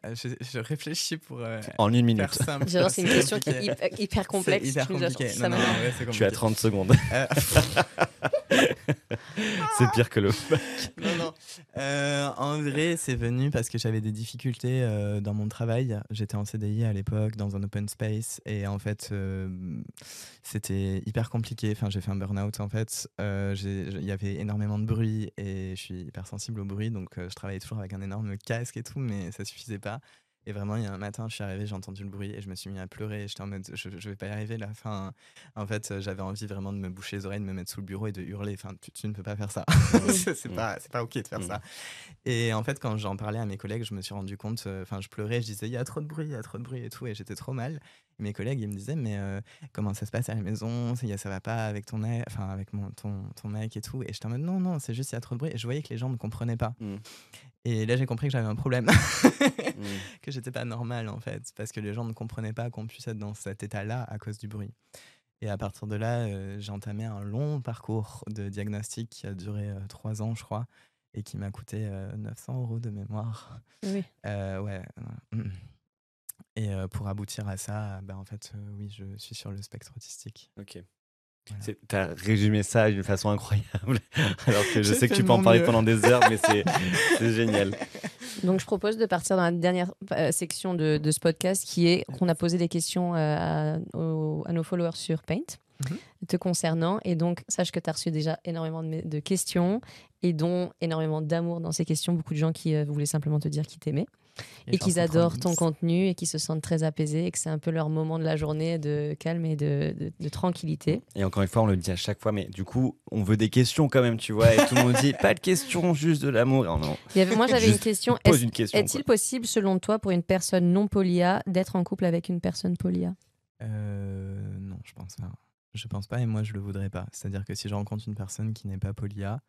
euh, je, je réfléchis pour euh, En une minute. c'est une question qui est hyper, hyper complexe. C'est hyper tu nous as compliqué. ça Non, non, Tu as compliqué. 30 secondes. Euh, c'est pire que le. non, non. Euh, en vrai, c'est venu parce que j'avais des difficultés euh, dans mon travail. J'étais en CDI à l'époque, dans un open space. Et en fait, euh, c'était hyper compliqué. Enfin, j'ai fait un burn-out, en fait. Il y avait énormément de bruit et je suis hyper sensible au bruit. Donc, je travaillais toujours avec un énorme casque et tout, mais ça suffisait pas. Et vraiment, il y a un matin, je suis arrivé, j'ai entendu le bruit et je me suis mis à pleurer. J'étais en mode, je, je vais pas y arriver là. Enfin, en fait, euh, j'avais envie vraiment de me boucher les oreilles, de me mettre sous le bureau et de hurler. Enfin, tu, tu ne peux pas faire ça. c'est c'est Mm. pas, c'est pas ok de faire Mm. ça. Et en fait, quand j'en parlais à mes collègues, je me suis rendu compte. euh, Enfin, je pleurais, je disais, il y a trop de bruit, il y a trop de bruit et tout, et j'étais trop mal. Et mes collègues, ils me disaient, mais euh, comment ça se passe à la maison? Ça y a- ça va pas avec ton, mec- enfin, avec mon, ton, ton mec et tout. Et j'étais en mode, non, non, c'est juste il y a trop de bruit. Et je voyais que les gens ne comprenaient pas. Mm. Et là, j'ai compris que j'avais un problème. Mm. que j'étais pas normal en fait, parce que les gens ne comprenaient pas qu'on puisse être dans cet état-là à cause du bruit. Et à partir de là, euh, j'ai entamé un long parcours de diagnostic qui a duré euh, trois ans, je crois, et qui m'a coûté euh, 900 euros de mémoire. Oui. Euh, ouais. Et euh, pour aboutir à ça, bah, en fait, euh, oui, je suis sur le spectre autistique. Ok. Voilà. C'est- T'as résumé ça d'une façon incroyable. Alors que je sais que tu peux en parler mieux. pendant des heures, mais c'est génial. Donc, je propose de partir dans la dernière euh, section de, de ce podcast qui est qu'on a posé des questions euh, à, aux- à nos followers sur Paint Mhm. te concernant. Et donc, sache que tu as reçu déjà énormément de, de questions et dont énormément d'amour dans ces questions. Beaucoup de gens qui euh, voulaient simplement te dire qu'ils t'aimaient et, qu'ils adorent ton contenu et qu'ils se sentent très apaisés et que c'est un peu leur moment de la journée de calme et de, de- de tranquillité. Et encore une fois, on le dit à chaque fois, mais du coup, on veut des questions quand même, tu vois. Et tout le monde dit pas de questions, juste de l'amour. Non, Il y avait- moi, j'avais une question. pose Est-ce- une question. Est-il possible, selon toi, pour une personne non polia, d'être en couple avec une personne polia? Euh, non, je pense pas. Je pense pas et moi je le voudrais pas. C'est-à-dire que si je rencontre une personne qui n'est pas polia,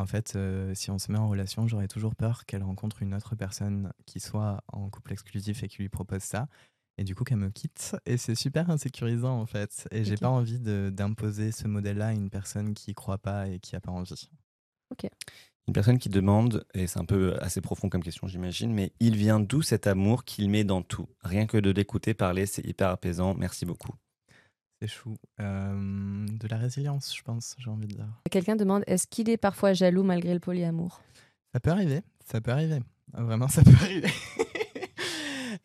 en fait, euh, si on se met en relation, j'aurais toujours peur qu'elle rencontre une autre personne qui soit en couple exclusif et qui lui propose ça. Et du coup, qu'elle me quitte. Et c'est super insécurisant, en fait. Et j'ai Ok. pas envie de- d'imposer ce modèle-là à une personne qui croit pas et qui a pas envie. Une personne qui demande, et c'est un peu assez profond comme question, j'imagine, mais il vient d'où cet amour qu'il met dans tout? Rien que de l'écouter parler, c'est hyper apaisant. Merci beaucoup. C'est chou. Euh, de la résilience, je pense, j'ai envie de dire. Quelqu'un demande est-ce qu'il est parfois jaloux malgré le polyamour? Ça peut arriver, ça peut arriver. Vraiment, ça peut arriver.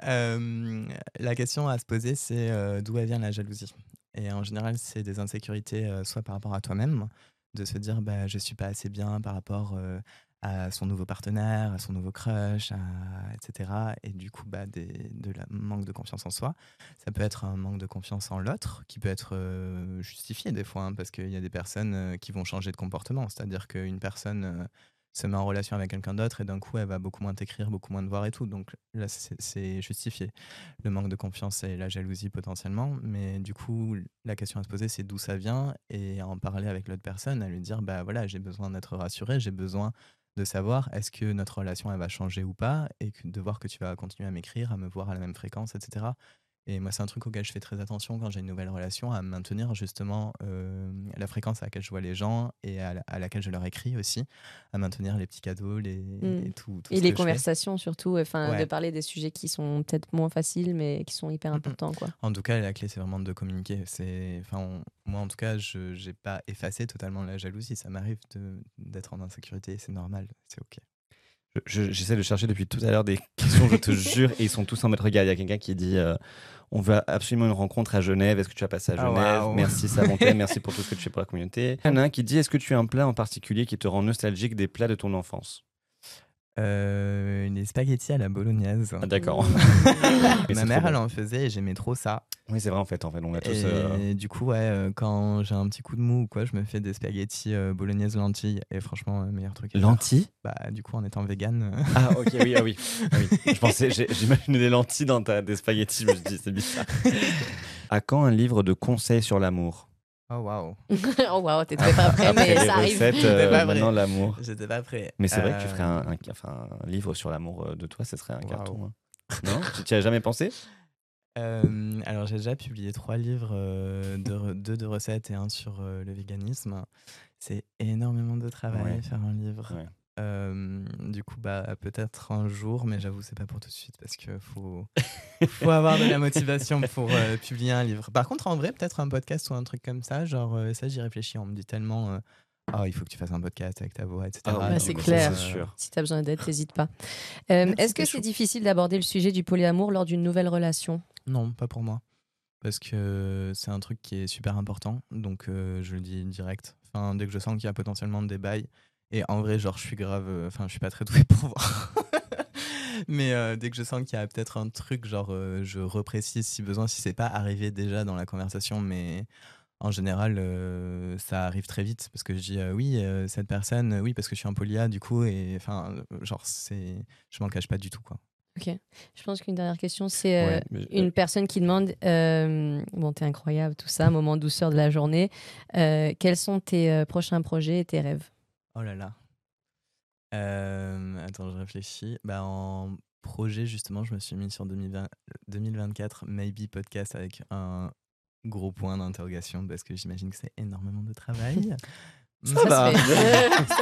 Euh, la question à se poser, c'est euh, d'où vient la jalousie? Et en général, c'est des insécurités, soit par rapport à toi-même, de se dire bah, je suis pas assez bien par rapport à son nouveau partenaire, à son nouveau crush, etc. Et du coup, bah, de la manque de confiance en soi. Ça peut être un manque de confiance en l'autre, qui peut être euh, justifié des fois, hein, parce qu'il y a des personnes euh, qui vont changer de comportement. C'est-à-dire qu'une personne euh, se met en relation avec quelqu'un d'autre et d'un coup, elle va beaucoup moins t'écrire, beaucoup moins te voir et tout. Donc là, c'est c'est justifié. Le manque de confiance et la jalousie potentiellement. Mais du coup, la question à se poser, c'est d'où ça vient et à en parler avec l'autre personne, à lui dire, bah voilà, j'ai besoin d'être rassuré, j'ai besoin de savoir est-ce que notre relation, elle va changer ou pas et que, de voir que tu vas continuer à m'écrire, à me voir à la même fréquence, etc. Et moi, c'est un truc auquel je fais très attention quand j'ai une nouvelle relation, à maintenir justement euh, la fréquence à laquelle je vois les gens et à, la- à laquelle je leur écris aussi, à maintenir les petits cadeaux, les, et tout, tout Et les conversations surtout, enfin Ouais. de parler des sujets qui sont peut-être moins faciles mais qui sont hyper importants. Quoi. En tout cas, la clé, c'est vraiment de communiquer. C'est, enfin, moi, en tout cas, je n'ai pas effacé totalement la jalousie. Ça m'arrive d'être en insécurité, c'est normal, c'est ok. Je- je- J'essaie de chercher depuis tout à l'heure des questions, je te jure, et ils sont tous en mode regarde. Il y a quelqu'un qui dit euh, On veut absolument une rencontre à Genève. Est-ce que tu vas passer à Ah, Genève waouh. Merci, Samontais. merci pour tout ce que tu fais pour la communauté. Il y en a un qui dit Est-ce que tu as un plat en particulier qui te rend nostalgique des plats de ton enfance? Euh, les spaghettis à la bolognaise. Ah, D'accord. Mais Ma mère, elle en faisait et j'aimais trop ça. Oui, c'est vrai, en fait. En fait, on a tous. Et euh, du coup, ouais, euh, quand j'ai un petit coup de mou ou quoi, je me fais des spaghettis euh, bolognaise lentilles. Et franchement, meilleur truc. Lentilles? Bah, du coup, en étant vegan. Ah, ok, oui, ah oui. Ah oui. Je pensais, j'imaginais des lentilles dans ta, des spaghettis. Je me dit, c'est bizarre. À quand un livre de conseils sur l'amour? Oh waouh, oh waouh, t'es pas prêt, mais les ça arrive. recettes, euh, pas maintenant l'amour. j'étais pas prêt. Mais c'est vrai que tu Euh, ferais un, un- enfin, un livre sur l'amour euh, de toi, ce serait un Waouh. carton. hein. Non? Tu t'y as jamais pensé? Euh, alors j'ai déjà publié trois livres, euh, deux, de recettes et un sur le véganisme. C'est énormément de travail Ouais. faire un livre. Ouais. Euh, du coup, bah peut-être un jour, mais j'avoue c'est pas pour tout de suite parce que faut faut avoir de la motivation pour euh, publier un livre. Par contre, en vrai, peut-être un podcast ou un truc comme ça, genre euh, ça j'y réfléchis. On me dit tellement, euh, ah il faut que tu fasses un podcast avec ta voix, etc. Ah Bah, c'est clair. Si t'as besoin d'aide, t'hésites pas. Euh, Est-ce que c'est difficile d'aborder le sujet du polyamour lors d'une nouvelle relation? Non, pas pour moi. Parce que c'est un truc qui est super important. Donc, euh, je le dis direct. Enfin, dès que je sens qu'il y a potentiellement des bails. Et en vrai, genre, je suis grave. euh, Enfin, je suis pas très doué pour voir. Mais euh, dès que je sens qu'il y a peut-être un truc, genre, euh, je reprécise si besoin, si c'est pas arrivé déjà dans la conversation. Mais en général, euh, ça arrive très vite. Parce que je dis, euh, oui, euh, cette personne, euh, oui, parce que je suis un polia, du coup. Et enfin, genre, c'est. Je m'en cache pas du tout, quoi. Je pense qu'une dernière question, c'est euh, Ouais, une personne qui demande euh, Bon, t'es incroyable, tout ça, moment douceur de la journée. Euh, quels sont tes euh, prochains projets et tes rêves? Oh là là. Euh, attends, je réfléchis. Bah, en projet, justement, je me suis mis sur 2020 2024 Maybe Podcast avec un gros point d'interrogation parce que j'imagine que c'est énormément de travail. Ça va.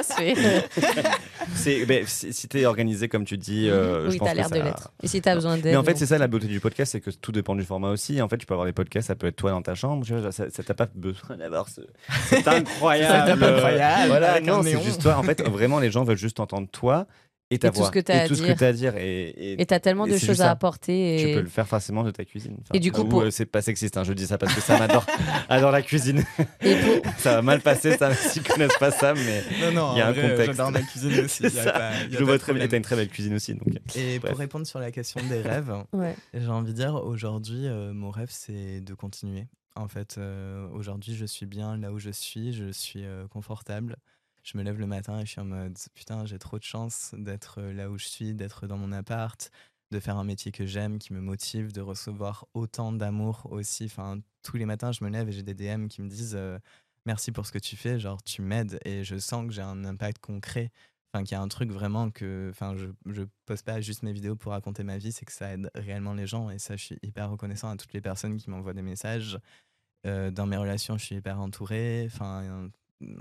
se fait. ça. C'est- ben, si t'es organisé comme tu dis, euh, je oui, pense t'as que l'air de ça- l'être. Et si t'as besoin d'aide. Mais en fait, c'est ça la beauté du podcast, c'est que tout dépend du format aussi. En fait, tu peux avoir des podcasts, ça peut être toi dans ta chambre, tu vois, ça ça t'a pas besoin d'avoir ce. C'est incroyable. Setup incroyable, Voilà, non, c'est juste toi. En fait, vraiment, les gens veulent juste entendre toi et ta Et tout voix. ce que tout ce que t'as à dire. Et, Et t'as tellement de choses à apporter. tu Et... peux le faire facilement de ta cuisine. Enfin, Et du coup, pour- euh, c'est pas sexiste, hein, je dis ça parce que Sam adore, adore la cuisine. et pour- ça va mal passer, Sam, s'ils connaissent pas Sam, mais Il y a un vrai, contexte. J'adore ma cuisine aussi. Y a ça. pas- y a je vois très bien. problème. T'as une très belle cuisine aussi. Donc. Et Bref. pour répondre sur la question des rêves, Ouais. J'ai envie de dire, aujourd'hui, euh, mon rêve, c'est de continuer. En fait, euh, aujourd'hui, je suis bien là où je suis, je suis euh, confortable. Je me lève le matin et je suis en mode, putain, j'ai trop de chance d'être euh, là où je suis, d'être dans mon appart, de faire un métier que j'aime, qui me motive, de recevoir autant d'amour aussi. Enfin, tous les matins, je me lève et j'ai des DM qui me disent, euh, merci pour ce que tu fais, genre, tu m'aides et je sens que j'ai un impact concret. Enfin, qu'il y a un truc vraiment que. Enfin, je, je poste pas juste mes vidéos pour raconter ma vie, c'est que ça aide réellement les gens. Et ça, je suis hyper reconnaissant à toutes les personnes qui m'envoient des messages. Euh, dans mes relations, je suis hyper entouré. Enfin,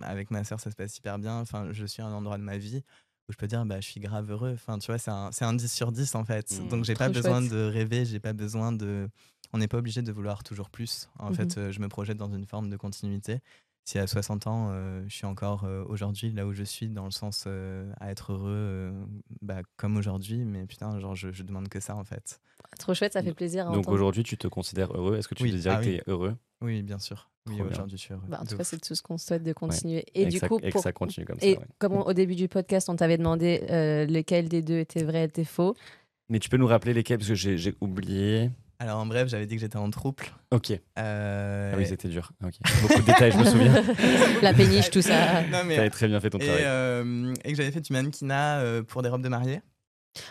avec ma sœur, ça se passe hyper bien. Enfin, je suis à un endroit de ma vie où je peux dire, bah, je suis grave heureux. Enfin, tu vois, c'est un, c'est un 10 sur 10 en fait. Mmh, Donc, j'ai pas besoin chouette. de rêver, j'ai pas besoin de. On n'est pas obligé de vouloir toujours plus. En Mhm. fait, euh, je me projette dans une forme de continuité si à 60 ans, euh, je suis encore euh, aujourd'hui là où je suis, dans le sens euh, à être heureux euh, bah, comme aujourd'hui, mais putain, genre, je, je demande que ça en fait. Trop chouette, ça fait plaisir. à Donc aujourd'hui, tu te considères heureux? Est-ce que tu Oui. te dirais Ah que oui. tu es heureux? Oui, bien sûr. Oui, Trop aujourd'hui, je suis heureux. Bah, en tout cas, c'est tout ce qu'on souhaite de continuer. Et, Et du que ça- coup, et que pour- ça continue comme et ça. ouais. comme on- au début du podcast, on t'avait demandé euh, lequel des deux était vrai, était faux. Mais tu peux nous rappeler lesquels? Parce que j'ai oublié. Alors en bref, j'avais dit que j'étais en trouble. Ok. Euh, Ah oui, c'était dur. Ok. Beaucoup de détails, je me souviens. La péniche, tout ça. non, mais- Tu avais très bien fait ton et, travail. euh, et que j'avais fait du mannequinat euh, pour des robes de mariée.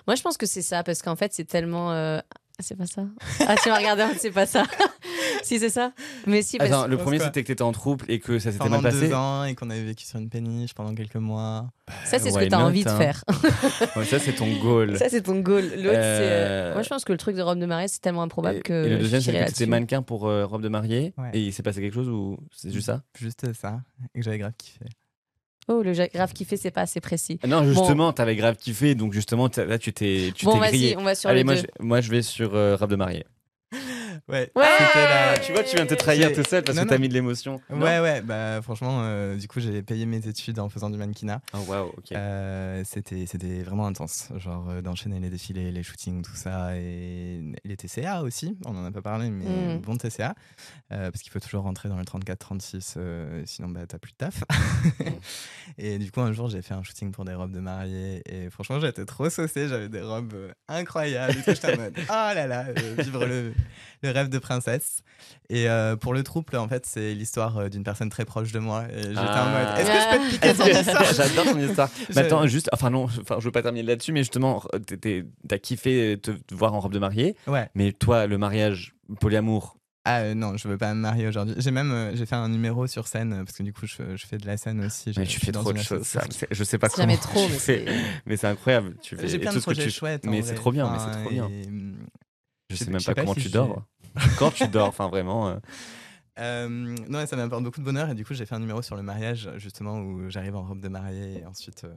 Moi, je pense que c'est ça, parce qu'en fait, c'est tellement. euh, ah, C'est pas ça. Ah, tu m'as regardé, c'est pas ça. si, c'est ça. Mais si, Attends, le premier c'était que t'étais en trouble et que ça s'était Pendant mal passé. deux ans et qu'on avait vécu sur une péniche pendant quelques mois. ça, c'est ce que tu as not, envie de hein. faire. Ouais, ça c'est ton goal. ça, c'est ton goal. L'autre, c'est. euh, Euh, Moi, je pense que le truc de robe de mariée, c'est tellement improbable et, que. et le deuxième c'est que t'étais mannequin pour euh, robe de mariée Ouais. et il s'est passé quelque chose ou c'est juste ça? Juste ça. Et que j'avais grave kiffé. Oh, le grave kiffé, c'est pas assez précis. Non, justement, t'avais grave kiffé donc justement t'as- là tu t'es tu Bon, t'es vas-y, grillé. on va sur Allez, les moi deux. je, moi je vais sur euh, robe de mariée. Ouais, Ouais. c'était la- Ah, tu vois, tu viens de te trahir tout seul parce Non, que t'as mis de l'émotion. Non Ouais, ouais, bah franchement, euh, du coup, j'ai payé mes études en faisant du mannequinat. Oh, waouh, ok. Euh, c'était, c'était vraiment intense, genre euh, d'enchaîner les défilés, les shootings, tout ça, et les TCA aussi, on en a pas parlé, mais Mm. bon TCA, euh, parce qu'il faut toujours rentrer dans le 34-36, euh, sinon bah, t'as plus de taf. et du coup, un jour, j'ai fait un shooting pour des robes de mariée, et franchement, j'étais trop saucée, j'avais des robes incroyables, et tout, j'étais en mode, oh là là, euh, vivre le, le rêve de princesse. Et euh, pour le trouble, en fait, c'est l'histoire euh, d'une personne très proche de moi, et j'étais en mode, Ah. est-ce que je peux te piquer son que- histoire? J'adore ton histoire. Je- Mais attends, juste, enfin non, enfin je veux pas terminer là-dessus, mais justement, t'as kiffé te, voir en robe de mariée, Ouais. mais toi, le mariage polyamour, Ah euh, non, je veux pas me marier aujourd'hui. J'ai même euh, j'ai fait un numéro sur scène euh, parce que du coup je, je fais de la scène aussi. mais tu fais dans trop de choses. Je sais pas comment jamais trop, tu mais fais, c'est. mais c'est incroyable. Tu fais plein tout de ce que tu- chouettes. Mais c'est trop bien, mais c'est trop bien. et, hum, Je sais même je sais pas pas comment si tu dors. Quand tu dors, enfin vraiment. euh, euh, non, ça m'apporte beaucoup de bonheur et du coup j'ai fait un numéro sur le mariage justement où j'arrive en robe de mariée et ensuite euh,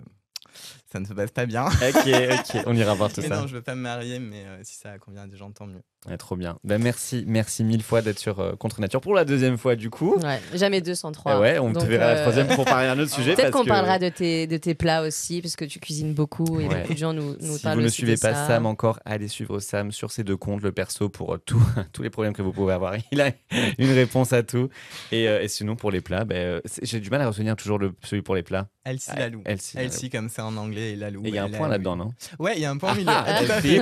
ça ne se passe pas bien. Ok, ok, on ira voir tout Mais ça. non, je veux pas me marier, mais euh, si ça convient à des gens, tant mieux. Ouais, trop bien. Ben, merci, merci mille fois d'être sur euh, Contre Nature pour la deuxième fois du coup. Ouais, jamais 203. Eh ouais, on te verra la euh, troisième pour parler d'un autre sujet. Peut-être qu'on que parlera de tes, de tes plats aussi, parce que tu cuisines beaucoup et Ouais. beaucoup de gens nous, nous Si parlent vous ne aussi suivez pas ça. Sam encore, allez suivre Sam sur ses deux comptes, le perso pour euh, tout- tous les problèmes que vous pouvez avoir. Il a une réponse à tout. Et, euh, et sinon pour les plats, ben, j'ai du mal à retenir toujours le, celui pour les plats. Elsie Ah, Lalou. Elsie, comme c'est en anglais et Lalou. Et il y a un point là-dedans, non Ouais, il y a un point au milieu. Ah,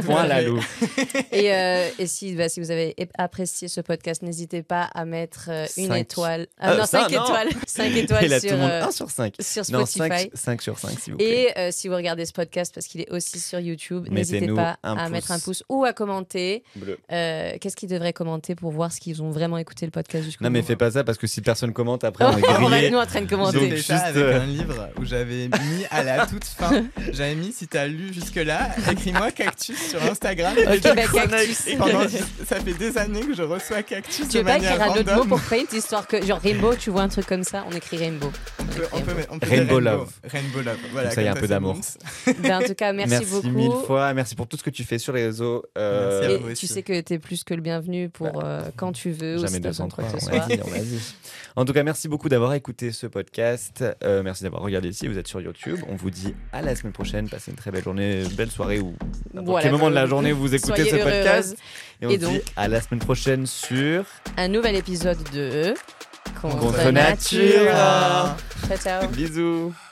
point. Lalou. Et, euh, et si, bah, si vous avez apprécié ce podcast, n'hésitez pas à mettre euh, une Cinq. étoile. Ah, non, ça, 5 non. étoiles. 5 étoiles Et là, sur, le monde, euh, 1 sur 5. sur Non, Spotify. 5, 5 sur 5, s'il vous plaît. Et euh, si vous regardez ce podcast, parce qu'il est aussi sur YouTube, n'hésitez Mettez-nous pas un à pouce. mettre un pouce ou à commenter. Bleu. Euh, Qu'est-ce qu'ils devraient commenter pour voir ce qu'ils ont vraiment écouté le podcast jusqu'au Non, mais bout fais pas ça parce que si personne commente, après, on est on va grillé. nous en train de J'ai commenter. Fait ça juste, avec euh, un livre où j'avais mis à la toute fin, j'avais mis si t'as lu jusque-là, écris-moi cactus sur Instagram. Ok, bah, cactus. pendant- ça fait des années que je reçois cactus Tu de veux pas manière écrire un autre mot random. pour paint histoire que genre rainbow, tu vois un truc comme ça, on écrit rainbow. On peut, on peut- on peut Rainbow love. Rainbow love. Voilà, ça, y a comme un peu c'est d'amour. bon. Ben, en tout cas, merci, beaucoup. mille fois. Merci pour tout ce que tu fais sur les réseaux. Euh, Merci à Et vous tu aussi. sais que tu es plus que le bienvenu pour euh, quand tu veux ou Jamais si t'as besoin de 203, quoi que ce on l'a soit. dit, on l'a dit. En tout cas, merci beaucoup d'avoir écouté ce podcast. Euh, merci d'avoir regardé si vous êtes sur YouTube. On vous dit à la semaine prochaine. Passez une très belle journée, belle soirée ou n'importe Voilà, quel moment de la euh, journée vous écoutez ce podcast. Et on Et se dit donc- à la semaine prochaine sur Un nouvel épisode de Contre, Contre nature. nature. Ciao ciao. Bisous.